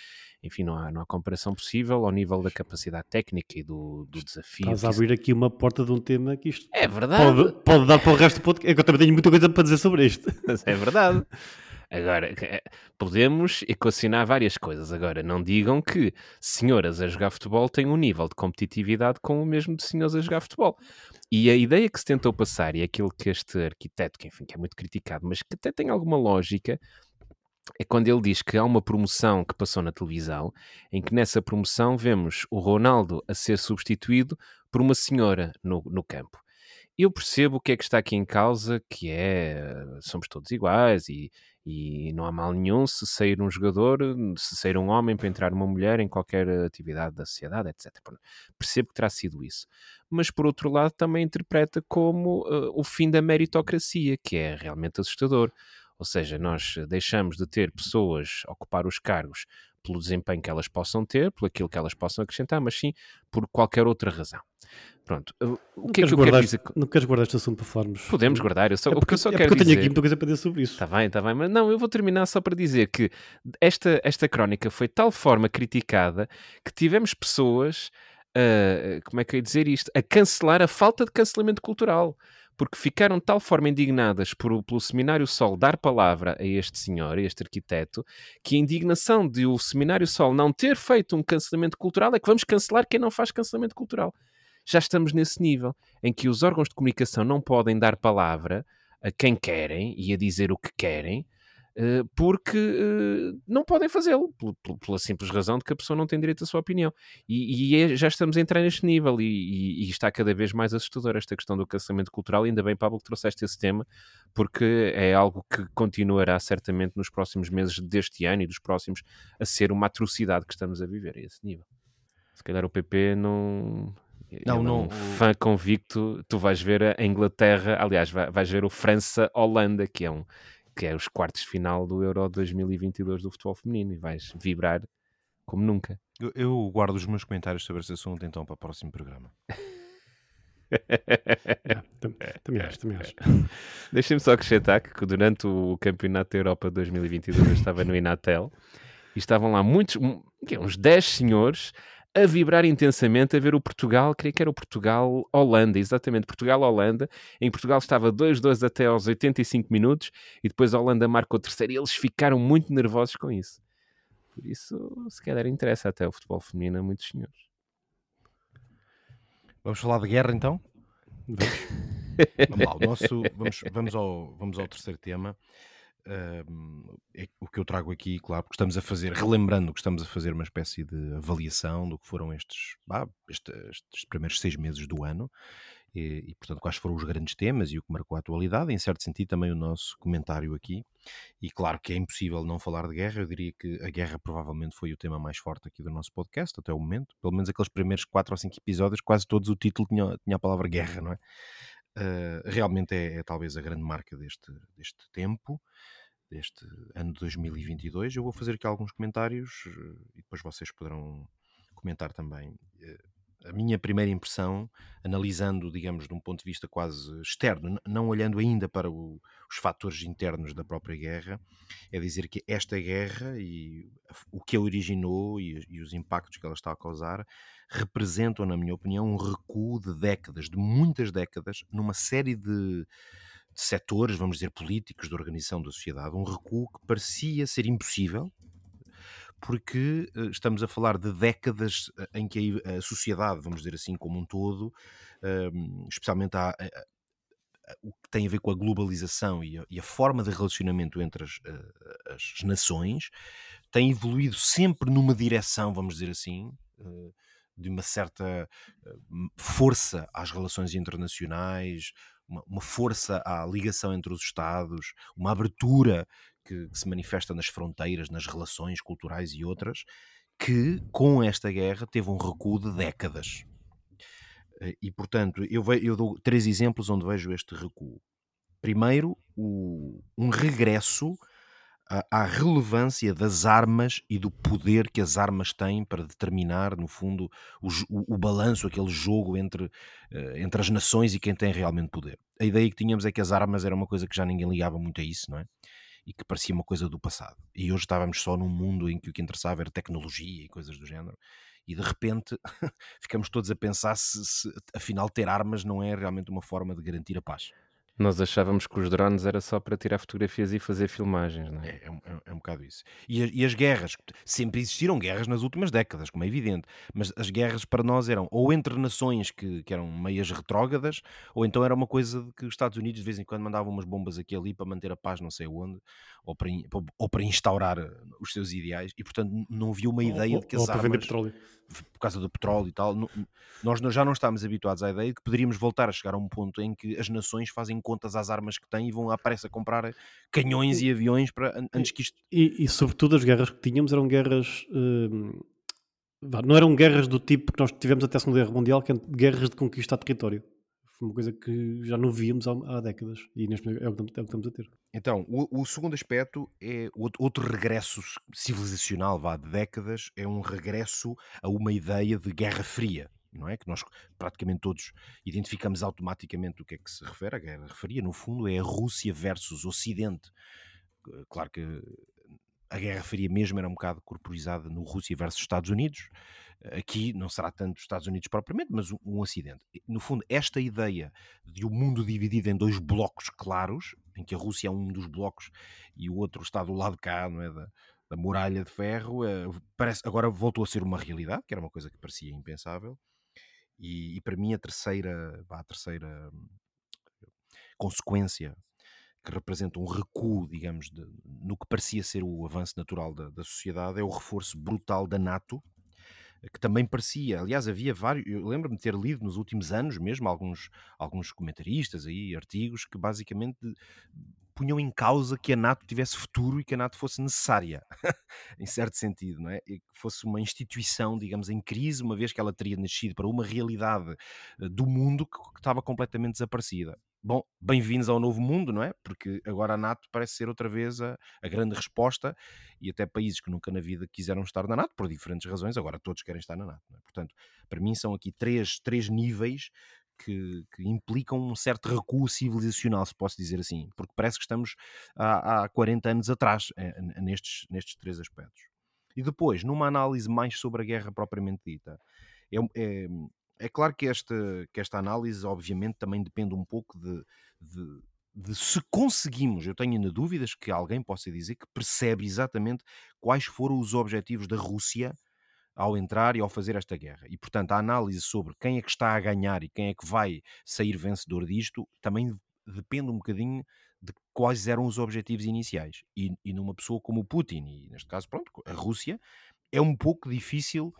enfim, não há, não há comparação possível ao nível da capacidade técnica e do, do desafio. Estás a abrir aqui uma porta de um tema que isto é verdade. Pode, pode dar para o resto do podcast. É eu também tenho muita coisa para dizer sobre isto. Mas é verdade. Agora, eh, podemos equacionar várias coisas. Agora, não digam que senhoras a jogar futebol têm um nível de competitividade como o mesmo de senhores a jogar futebol. E a ideia que se tentou passar, e aquilo que este arquiteto, que enfim, que é muito criticado, mas que até tem alguma lógica, é quando ele diz que há uma promoção que passou na televisão, em que nessa promoção vemos o Ronaldo a ser substituído por uma senhora no, no campo. Eu percebo o que é que está aqui em causa, que é somos todos iguais e, e não há mal nenhum se sair um jogador, se sair um homem para entrar uma mulher em qualquer atividade da sociedade, etc. Percebo que terá sido isso. Mas, por outro lado, também interpreta como uh, o fim da meritocracia, que é realmente assustador. Ou seja, nós deixamos de ter pessoas ocupar os cargos pelo desempenho que elas possam ter, por aquilo que elas possam acrescentar, mas sim por qualquer outra razão. Pronto. O que é que eu guardar, quero dizer? Não queres guardar este assunto para falarmos? Podemos guardar. Eu só, é porque, o que eu só é quero dizer... eu tenho aqui muita coisa para dizer sobre isso. Está bem, está bem. Mas não, eu vou terminar só para dizer que esta, esta crónica foi de tal forma criticada que tivemos pessoas, uh, como é que eu ia dizer isto, a cancelar a falta de cancelamento cultural porque ficaram de tal forma indignadas por, pelo Seminário Sol dar palavra a este senhor, a este arquiteto, que a indignação de o Seminário Sol não ter feito um cancelamento cultural é que vamos cancelar quem não faz cancelamento cultural. Já estamos nesse nível em que os órgãos de comunicação não podem dar palavra a quem querem e a dizer o que querem, porque eh, não podem fazê-lo, pela simples razão de que a pessoa não tem direito à sua opinião. E, e é, já estamos a entrar neste nível e, e, e, está cada vez mais assustador esta questão do cancelamento cultural. Ainda bem, Pablo, que trouxeste esse tema, porque é algo que continuará certamente nos próximos meses deste ano e dos próximos a ser uma atrocidade que estamos a viver a esse nível. Se calhar o PP não, não, não. Um fã convicto, tu vais ver a Inglaterra, aliás, vais ver o França-Holanda, que é um que é os quartos de final do Euro 2022 do futebol feminino e vais vibrar como nunca. Eu, eu guardo os meus comentários sobre esse assunto então para o próximo programa. é, também acho, também acho. Deixem-me só acrescentar que durante o Campeonato da Europa 2022 eu estava no Inatel e estavam lá muitos, uns 10 senhores a vibrar intensamente a ver o Portugal, creio que era o Portugal-Holanda, exatamente, Portugal-Holanda. Em Portugal estava 2-2 até aos 85 minutos e depois a Holanda marcou o terceiro e eles ficaram muito nervosos com isso. Por isso, se calhar interessa até o futebol feminino a muitos senhores. Vamos falar de guerra então? vamos lá, nosso, vamos, vamos, ao, vamos ao terceiro tema é o que eu trago aqui, claro, porque estamos a fazer, relembrando que estamos a fazer uma espécie de avaliação do que foram estes, bah, estes, estes primeiros seis meses do ano e, e, portanto, quais foram os grandes temas e o que marcou a atualidade, em certo sentido, também o nosso comentário aqui. E claro que é impossível não falar de guerra, eu diria que a guerra provavelmente foi o tema mais forte aqui do nosso podcast até o momento, pelo menos aqueles primeiros quatro ou cinco episódios, quase todos o título tinha, tinha a palavra guerra, não é? Uh, realmente é, é, talvez a grande marca deste, deste tempo deste ano de 2022. Eu vou fazer aqui alguns comentários eh, e depois vocês poderão comentar também. Eh, a minha primeira impressão, analisando, digamos, de um ponto de vista quase externo, não olhando ainda para o, os fatores internos da própria guerra, é dizer que esta guerra e o que a originou e, e os impactos que ela está a causar representam, na minha opinião, um recuo de décadas, de muitas décadas, numa série de, de setores, vamos dizer, políticos, de organização da sociedade, um recuo que parecia ser impossível, porque uh, estamos a falar de décadas eh, em que a, a, sociedade, vamos dizer assim, como um todo, uh, especialmente a, o que tem a ver com a globalização e a, e a forma de relacionamento entre as, as, nações tem evoluído sempre numa direção, vamos dizer assim, de uma certa força às relações internacionais, uma, uma, força à ligação entre os Estados, uma abertura que, que se manifesta nas fronteiras, nas relações culturais e outras, que com esta guerra teve um recuo de décadas. Eh, e, portanto, eu, ve, eu dou três exemplos onde vejo este recuo. Primeiro, o, um regresso à, relevância das armas e do poder que as armas têm para determinar, no fundo, o, o, o balanço, aquele jogo entre, uh, entre as nações e quem tem realmente poder. A ideia que tínhamos é que as armas era uma coisa que já ninguém ligava muito a isso, não é? E que parecia uma coisa do passado. E hoje estávamos só num mundo em que o que interessava era tecnologia e coisas do género e de repente ficamos todos a pensar se, se, afinal ter armas não é realmente uma forma de garantir a paz. Nós achávamos que os drones era só para tirar fotografias e fazer filmagens, não é? É, é, um, é um bocado isso. E, e, as guerras, sempre existiram guerras nas últimas décadas, como é evidente, mas as guerras para nós eram ou entre nações que, que eram meias retrógradas, ou então era uma coisa de que os Estados Unidos de vez em quando mandavam umas bombas aqui ali para manter a paz não sei onde, ou para, ou para instaurar eh, os seus ideais, e portanto não havia uma ideia ou, de que as armas... petróleo por causa do petróleo e tal, nós já não estamos habituados à ideia de que poderíamos voltar a chegar a um ponto em que as nações fazem contas às armas que têm e vão à pressa comprar canhões e aviões para, antes que isto. E, e sobretudo as guerras que tínhamos eram guerras. Hum, não eram guerras do tipo que nós tivemos até a Segunda Guerra Mundial, que eram guerras de conquistar território. Foi uma coisa que já não víamos há, há décadas e neste é o, que, é o que estamos a ter. Então, o, o, segundo aspecto é outro, outro regresso civilizacional, vá, de décadas, é um regresso a uma ideia de Guerra Fria, não é? Que nós praticamente todos identificamos automaticamente o que é que se refere à Guerra Fria. No fundo, é a Rússia versus Ocidente. Claro que a Guerra Fria mesmo era um bocado corporizada no Rússia versus Estados Unidos. Aqui não será tanto Estados Unidos propriamente, mas um, um. No fundo, esta ideia de o um mundo dividido em dois blocos claros, em que a Rússia é um dos blocos e o outro está do lado cá, não é? Da, da muralha de ferro, é, parece, agora voltou a ser uma realidade, que era uma coisa que parecia impensável. E, e para mim a terceira, a terceira hum, consequência que representa um recuo, digamos, de, no que parecia ser o avanço natural da, da sociedade, é o reforço brutal da NATO, que também parecia, aliás, havia vários, eu lembro-me de ter lido nos últimos anos mesmo alguns, alguns comentaristas aí, artigos, que basicamente punham em causa que a NATO tivesse futuro e que a NATO fosse necessária, em certo sentido, não é? E que fosse uma instituição, digamos, em crise, uma vez que ela teria nascido para uma realidade eh, do mundo que, que estava completamente desaparecida. Bom, bem-vindos ao novo mundo, não é? Porque agora a NATO parece ser outra vez a, a, grande resposta e até países que nunca na vida quiseram estar na NATO, por diferentes razões, agora todos querem estar na NATO. É? Portanto, para mim são aqui três, três níveis que, que, implicam um certo recuo civilizacional, se posso dizer assim, porque parece que estamos há, há 40 anos atrás é, nestes, nestes três aspectos. E depois, numa análise mais sobre a guerra propriamente dita, é, é, é claro que esta, que esta análise, obviamente, também depende um pouco de, de, de, se conseguimos. Eu tenho ainda dúvidas que alguém possa dizer que percebe exatamente quais foram os objetivos da Rússia ao entrar e ao fazer esta guerra. E, portanto, a análise sobre quem é que está a ganhar e quem é que vai sair vencedor disto também depende um bocadinho de quais eram os objetivos iniciais. E, e numa pessoa como o Putin, e neste caso, pronto, a Rússia, é um pouco difícil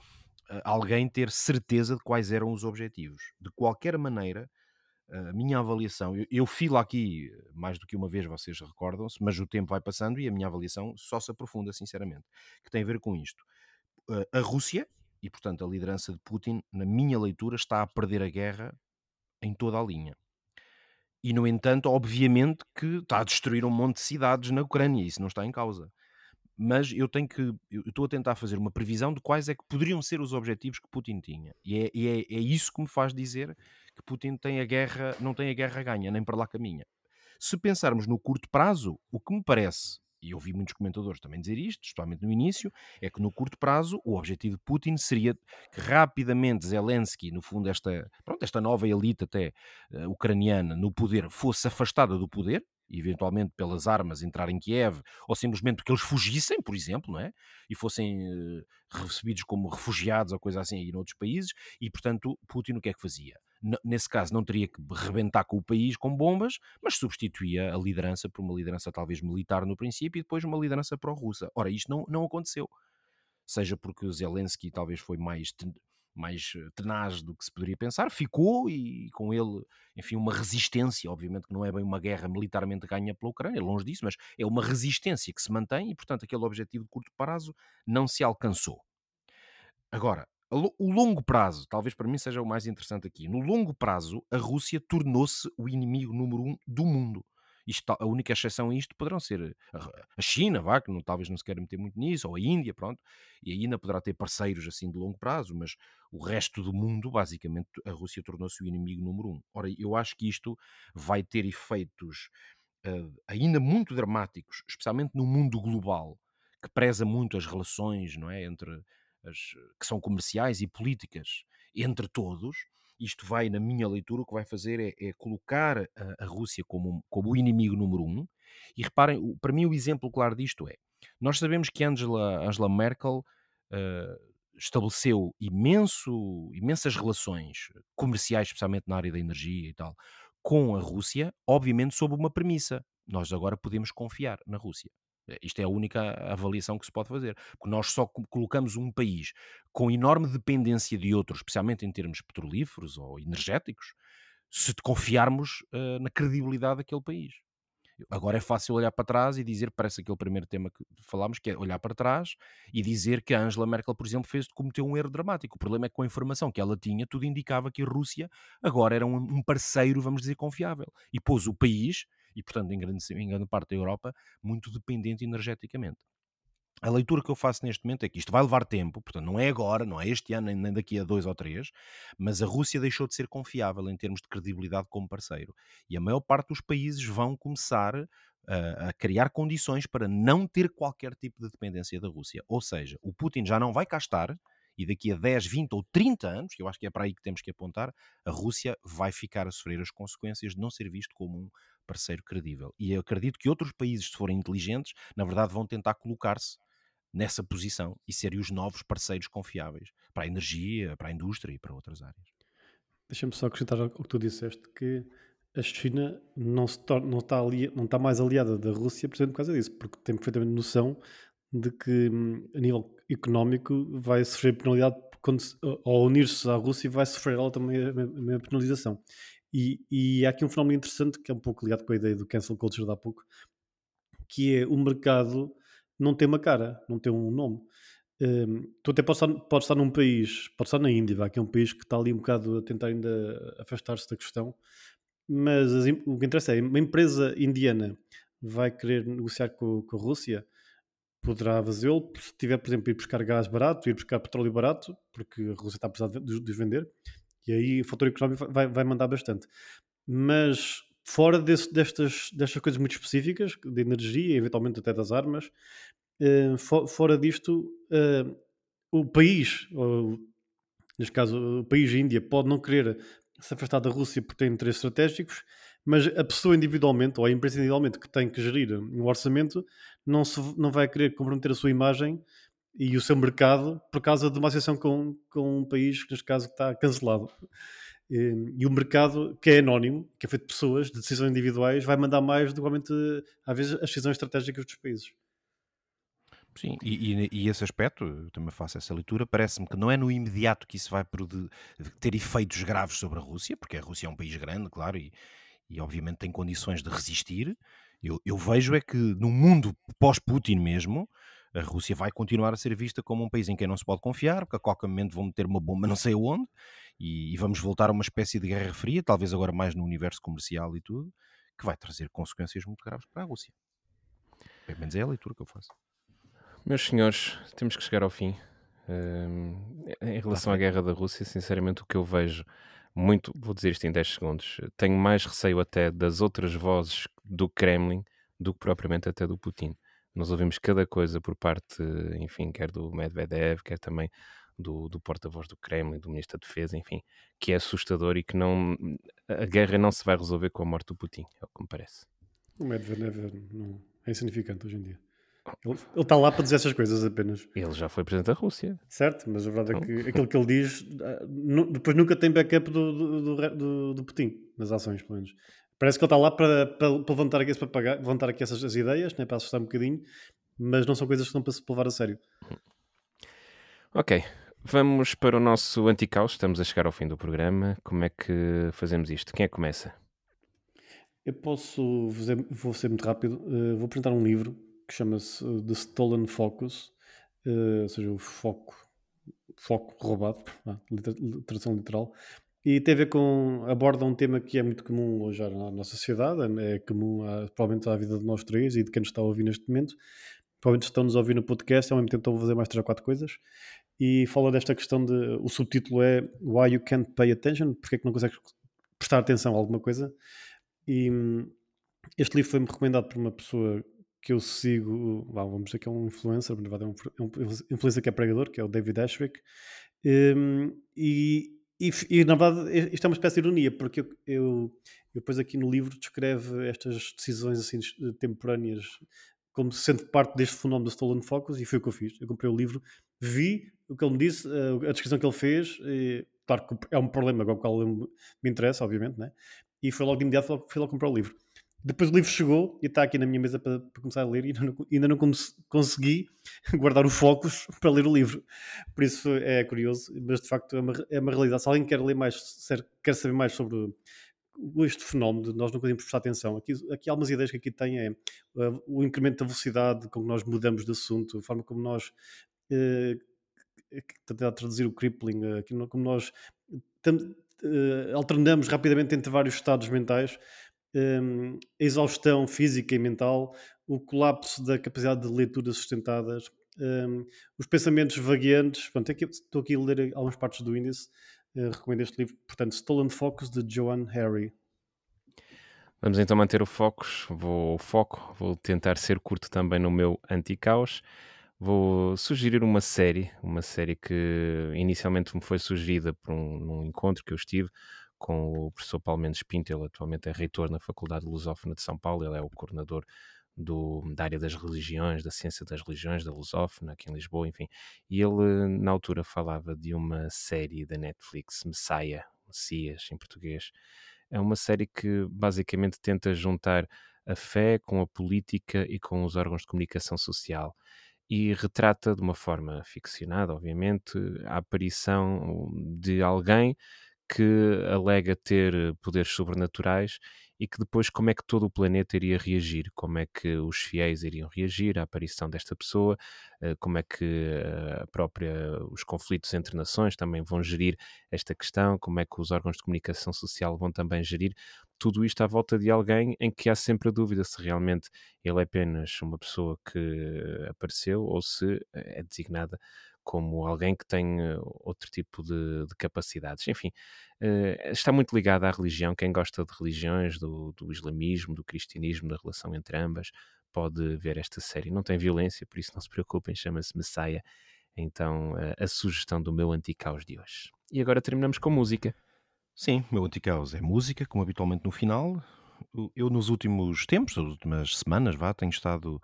alguém ter certeza de quais eram os objetivos. De qualquer maneira, a minha avaliação, eu, eu filo aqui mais do que uma vez, vocês recordam-se, mas o tempo vai passando e a minha avaliação só se aprofunda, sinceramente, que tem a ver com isto. A Rússia, e portanto a liderança de Putin, na minha leitura, está a perder a guerra em toda a linha. E, no entanto, obviamente que está a destruir um monte de cidades na Ucrânia, isso não está em causa. Mas eu tenho que eu estou a tentar fazer uma previsão de quais é que poderiam ser os objetivos que Putin tinha. E é, e é, é, isso que me faz dizer que Putin tem a guerra não tem a guerra ganha nem para lá caminha. Se pensarmos no curto prazo o que me parece e eu vi muitos comentadores também dizer isto, especialmente no início, é que no curto prazo o objetivo de Putin seria que rapidamente Zelensky, no fundo esta, pronto, esta nova elite até uh, ucraniana no poder, fosse afastada do poder, eventualmente pelas armas entrar em Kiev, ou simplesmente porque eles fugissem, por exemplo, não é? E fossem uh, recebidos como refugiados ou coisa assim aí noutros países, e portanto Putin o que é que fazia? Nesse caso não teria que rebentar com o país com bombas, mas substituía a liderança por uma liderança talvez militar no princípio e depois uma liderança pró-russa. Ora, isto não, não aconteceu. Seja porque o Zelensky talvez foi mais, mais eh, tenaz do que se poderia pensar, ficou e com ele, enfim, uma resistência, obviamente que não é bem uma guerra militarmente ganha pela Ucrânia, longe disso, mas é uma resistência que se mantém e, portanto, aquele objetivo de curto prazo não se alcançou. Agora, o longo prazo, talvez para mim seja o mais interessante aqui. No longo prazo, a Rússia tornou-se o inimigo número um do mundo. Isto, a única exceção a isto poderão ser a China, vá, que não, talvez não se queira meter muito nisso, ou a Índia, pronto, e a Índia poderá ter parceiros assim de longo prazo, mas o resto do mundo, basicamente, a Rússia tornou-se o inimigo número um. Ora, eu acho que isto vai ter efeitos uh, ainda muito dramáticos, especialmente no mundo global, que preza muito as relações, não é, entre as, que são comerciais e políticas entre todos, isto vai, na minha leitura, o que vai fazer é, é colocar a, a, Rússia como, como o inimigo número um. E reparem, para mim o exemplo claro disto é, nós sabemos que Angela, Angela Merkel uh, estabeleceu imenso, imensas relações comerciais, especialmente na área da energia e tal, com a Rússia, obviamente sob uma premissa. Nós agora podemos confiar na Rússia. Isto é a única avaliação que se pode fazer. Porque nós só colocamos um país com enorme dependência de outros, especialmente em termos petrolíferos ou energéticos, se confiarmos uh, na credibilidade daquele país. Agora é fácil olhar para trás e dizer, parece aquele primeiro tema que falámos, que é olhar para trás e dizer que a Angela Merkel, por exemplo, fez cometeu um erro dramático. O problema é que com a informação que ela tinha, tudo indicava que a Rússia agora era um parceiro, vamos dizer, confiável. E pôs o país e, portanto, em grande, em grande parte da Europa, muito dependente energeticamente. A leitura que eu faço neste momento é que isto vai levar tempo, portanto, não é agora, não é este ano, nem daqui a dois ou três, mas a Rússia deixou de ser confiável em termos de credibilidade como parceiro. E a maior parte dos países vão começar a, a criar condições para não ter qualquer tipo de dependência da Rússia. Ou seja, o Putin já não vai cá estar, e daqui a 10, 20 ou 30 anos, que eu acho que é para aí que temos que apontar, a Rússia vai ficar a sofrer as consequências de não ser visto como um parceiro credível. E eu acredito que outros países, se forem inteligentes, na verdade vão tentar colocar-se nessa posição e serem os novos parceiros confiáveis para a energia, para a indústria e para outras áreas. Deixa-me só acrescentar ao que tu disseste, que a China não, se torna, não, está ali, não está mais aliada da Rússia precisamente por causa disso, porque tem perfeitamente noção de que hum, a nível económico vai sofrer penalidade quando, ao unir-se à Rússia vai sofrer ela também a penalização. E, e há aqui um fenómeno interessante que é um pouco ligado com a ideia do cancel culture de há pouco, que é o mercado não tem uma cara, não tem um nome. Um, tu até podes estar, podes estar num país, pode estar na Índia, que é um país que está ali um bocado a tentar ainda afastar-se da questão, mas as, o que interessa é uma empresa indiana vai querer negociar com, com a Rússia, poderá fazê-lo se tiver, por exemplo, ir buscar gás barato, ir buscar petróleo barato, porque a Rússia está a precisar de, de vender, e aí o fator económico vai, vai mandar bastante. Mas fora desse, destas, destas coisas muito específicas, de energia, eventualmente até das armas, uh, for, fora disto, uh, o país, ou, neste caso o país Índia, pode não querer se afastar da Rússia porque tem interesses estratégicos, mas a pessoa individualmente, ou a empresa individualmente que tem que gerir um orçamento, não, se, não vai querer comprometer a sua imagem e o seu mercado por causa de uma associação com, com um país que, neste caso, está cancelado. E, e, o mercado, que é anónimo, que é feito de pessoas, de decisões individuais, vai mandar mais do que, às vezes, as decisões estratégicas dos países. Sim, e, e, e, esse aspecto, eu também faço essa leitura, parece-me que não é no imediato que isso vai ter efeitos graves sobre a Rússia, porque a Rússia é um país grande, claro, e, e obviamente tem condições de resistir. Eu, eu vejo é que no mundo pós-Putin mesmo, a Rússia vai continuar a ser vista como um país em quem não se pode confiar, porque a qualquer momento vão meter uma bomba não sei onde, e, e, vamos voltar a uma espécie de guerra fria, talvez agora mais no universo comercial e tudo, que vai trazer consequências muito graves para a Rússia. Pelo menos é a leitura que eu faço. Meus senhores, temos que chegar ao fim. em relação à guerra da Rússia, sinceramente, o que eu vejo muito, vou dizer isto em 10 segundos, tenho mais receio até das outras vozes do Kremlin do que propriamente até do Putin. Nós ouvimos cada coisa por parte, enfim, quer do Medvedev, quer também do, do porta-voz do Kremlin, do Ministro da Defesa, enfim, que é assustador e que não, a guerra não se vai resolver com a morte do Putin, é o que me parece. O Medvedev não, é insignificante hoje em dia. Ele ele está lá para dizer essas coisas apenas. Ele já foi presidente da Rússia. Certo, mas a verdade é Então. que aquilo que ele diz ah, depois nunca tem backup do, do, do- do Putin, nas ações, pelo menos. Parece que ele está lá para, para, para levantar, aqui, para pagar- levantar aqui essas as ideias, né, para assustar um bocadinho, mas não são coisas que estão para se levar a sério. Ok, vamos para o nosso anticaos. Estamos a chegar ao fim do programa. Como é que fazemos isto? Quem é que começa? Eu posso, fazer, vou ser muito rápido, eh, vou apresentar um livro que chama-se eh, The Stolen Focus, eh, ou seja, o foco, foco roubado, tradução literal, e tem a ver com, aborda um tema que é muito comum hoje na nossa sociedade, é comum a, provavelmente à vida de nós três e de quem nos está a ouvir neste momento, provavelmente estão-nos a ouvir no podcast, ao mesmo tempo a fazer mais três ou quatro coisas, e fala desta questão de, o subtítulo é Why You Can't Pay Attention, porque é que não consegues prestar atenção a alguma coisa, e hum, este livro foi-me recomendado por uma pessoa que eu sigo, vamos dizer que é um influencer, é um, é um influencer que é pregador, que é o David Ashwick, Hum, e, e, e, na verdade isto é uma espécie de ironia, porque eu, eu, depois aqui no livro descreve estas decisões assim temporâneas como sendo parte deste fenómeno do Stolen Focus e foi o que eu fiz. Eu comprei o livro, vi o que ele me disse, a descrição que ele fez, e, claro que é um problema com o qual me interessa, obviamente, né? e foi logo de imediato fui fui logo comprar o livro. Depois o livro chegou e está aqui na minha mesa para, para começar a ler e ainda não, ainda não cons consegui guardar o focus para ler o livro. Por isso é curioso, mas de facto é uma, é uma realidade. Se alguém quer ler mais, quer saber mais sobre este fenómeno, nós não podemos prestar atenção. Aqui, aqui algumas ideias que aqui tem é uh, o incremento da velocidade com que nós mudamos de assunto, a forma como nós uh, tentar traduzir o crippling, uh, como nós uh, alternamos rapidamente entre vários estados mentais, um, a exaustão física e mental, o colapso da capacidade de leitura sustentadas, um, os pensamentos vagueantes. Pronto, aqui, estou aqui a ler algumas partes do índice. Uh, recomendo este livro, portanto, Stolen Focus de Joan Harry. Vamos então manter o foco, vou, foco, vou tentar ser curto também no meu anti-caos. Vou sugerir uma série, uma série que inicialmente me foi sugerida por um, num encontro que eu estive com o professor Paulo Mendes Pinto, ele atualmente é reitor na Faculdade Lusófona de São Paulo, ele é o coordenador do, da área das religiões, da ciência das religiões, da Lusófona, aqui em Lisboa, enfim. E ele, na altura, falava de uma série da Netflix, Messiah, Messias em português. É uma série que basicamente tenta juntar a fé com a política e com os órgãos de comunicação social e retrata de uma forma ficcionada, obviamente, a aparição de alguém que alega ter poderes sobrenaturais e que depois como é que todo o planeta iria reagir, como é que os fiéis iriam reagir à aparição desta pessoa, como é que a própria os conflitos entre nações também vão gerir esta questão, como é que os órgãos de comunicação social vão também gerir tudo isto à volta de alguém em que há sempre a dúvida se realmente ele é apenas uma pessoa que apareceu ou se é designada como alguém que tem outro tipo de, de capacidades. Enfim, uh, está muito ligado à religião. Quem gosta de religiões, do, do, islamismo, do cristianismo, da relação entre ambas, pode ver esta série. Não tem violência, por isso não se preocupem, chama-se Messiah. Então, uh, a sugestão do meu anticaos de hoje. E agora terminamos com música. Sim, o meu anticaos é música, como habitualmente no final. Eu, nos últimos tempos, nas últimas semanas, vá, tenho estado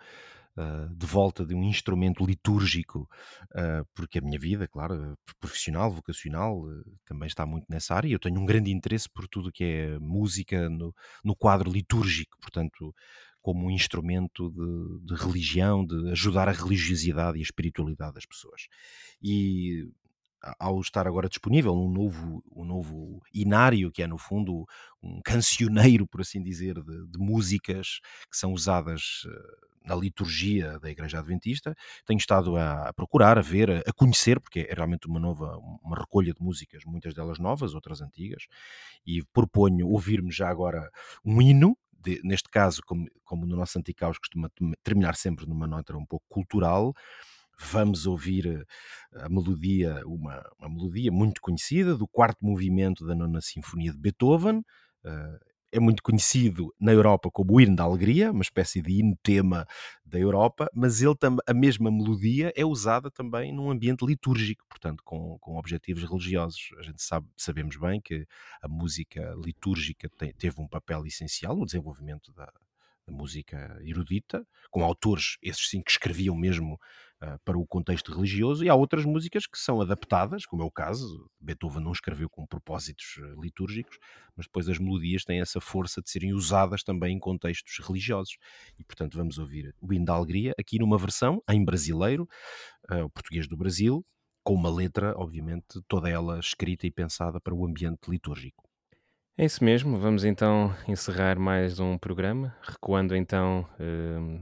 uh, de volta de um instrumento litúrgico, uh, porque a minha vida, claro, profissional, vocacional, uh, também está muito nessa área. Eu tenho um grande interesse por tudo que é música no, no quadro litúrgico, portanto, como um instrumento de, de religião, de ajudar a religiosidade e a espiritualidade das pessoas. E ao estar agora disponível um novo, um novo inário, que é no fundo um cancioneiro, por assim dizer, de, de músicas que são usadas na liturgia da Igreja Adventista. Tenho estado a, procurar, a ver, a, conhecer, porque é realmente uma nova, uma recolha de músicas, muitas delas novas, outras antigas, e proponho ouvir-me já agora um hino, de, neste caso, como, como no nosso Anticaos costuma terminar sempre numa nota um pouco cultural, vamos ouvir a melodia, uma, uma melodia muito conhecida do quarto movimento da nona sinfonia de Beethoven. Uh, é muito conhecido na Europa como o hino da alegria, uma espécie de hino tema da Europa, mas ele a mesma melodia é usada também num ambiente litúrgico, portanto, com, com objetivos religiosos. A gente sabe, sabemos bem que a música litúrgica tem, teve um papel essencial no desenvolvimento da, música erudita, com autores, esses sim, que escreviam mesmo uh, para o contexto religioso, e há outras músicas que são adaptadas, como é o caso, Beethoven não escreveu com propósitos uh, litúrgicos, mas depois as melodias têm essa força de serem usadas também em contextos religiosos. E portanto vamos ouvir o hino da alegria aqui numa versão em brasileiro, uh, o português do Brasil, com uma letra, obviamente, toda ela escrita e pensada para o ambiente litúrgico. É isso mesmo, vamos então encerrar mais um programa, recuando então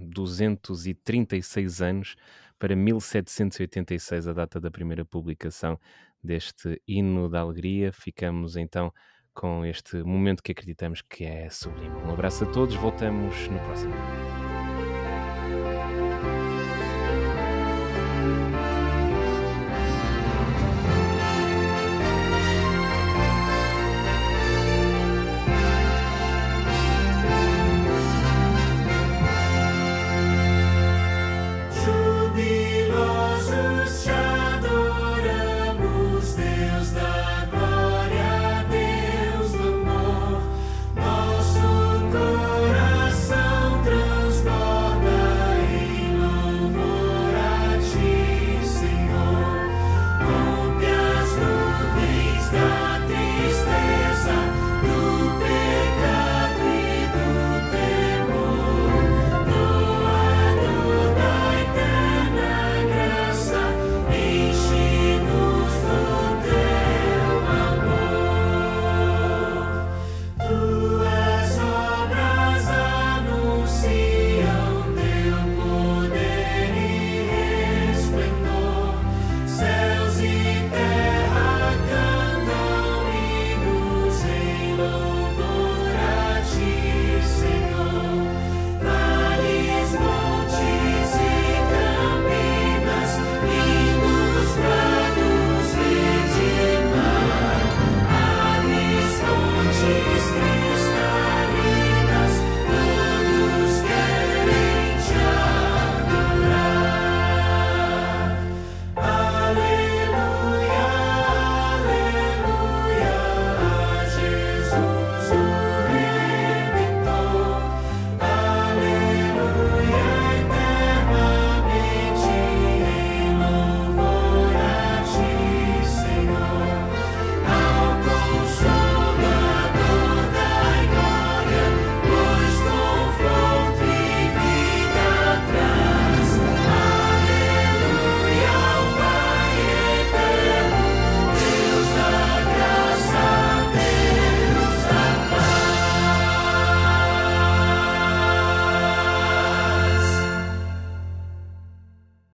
236 hum, anos para 1786, a data da primeira publicação deste hino da alegria. Ficamos então com este momento que acreditamos que é sublime. Um abraço a todos, voltamos no próximo.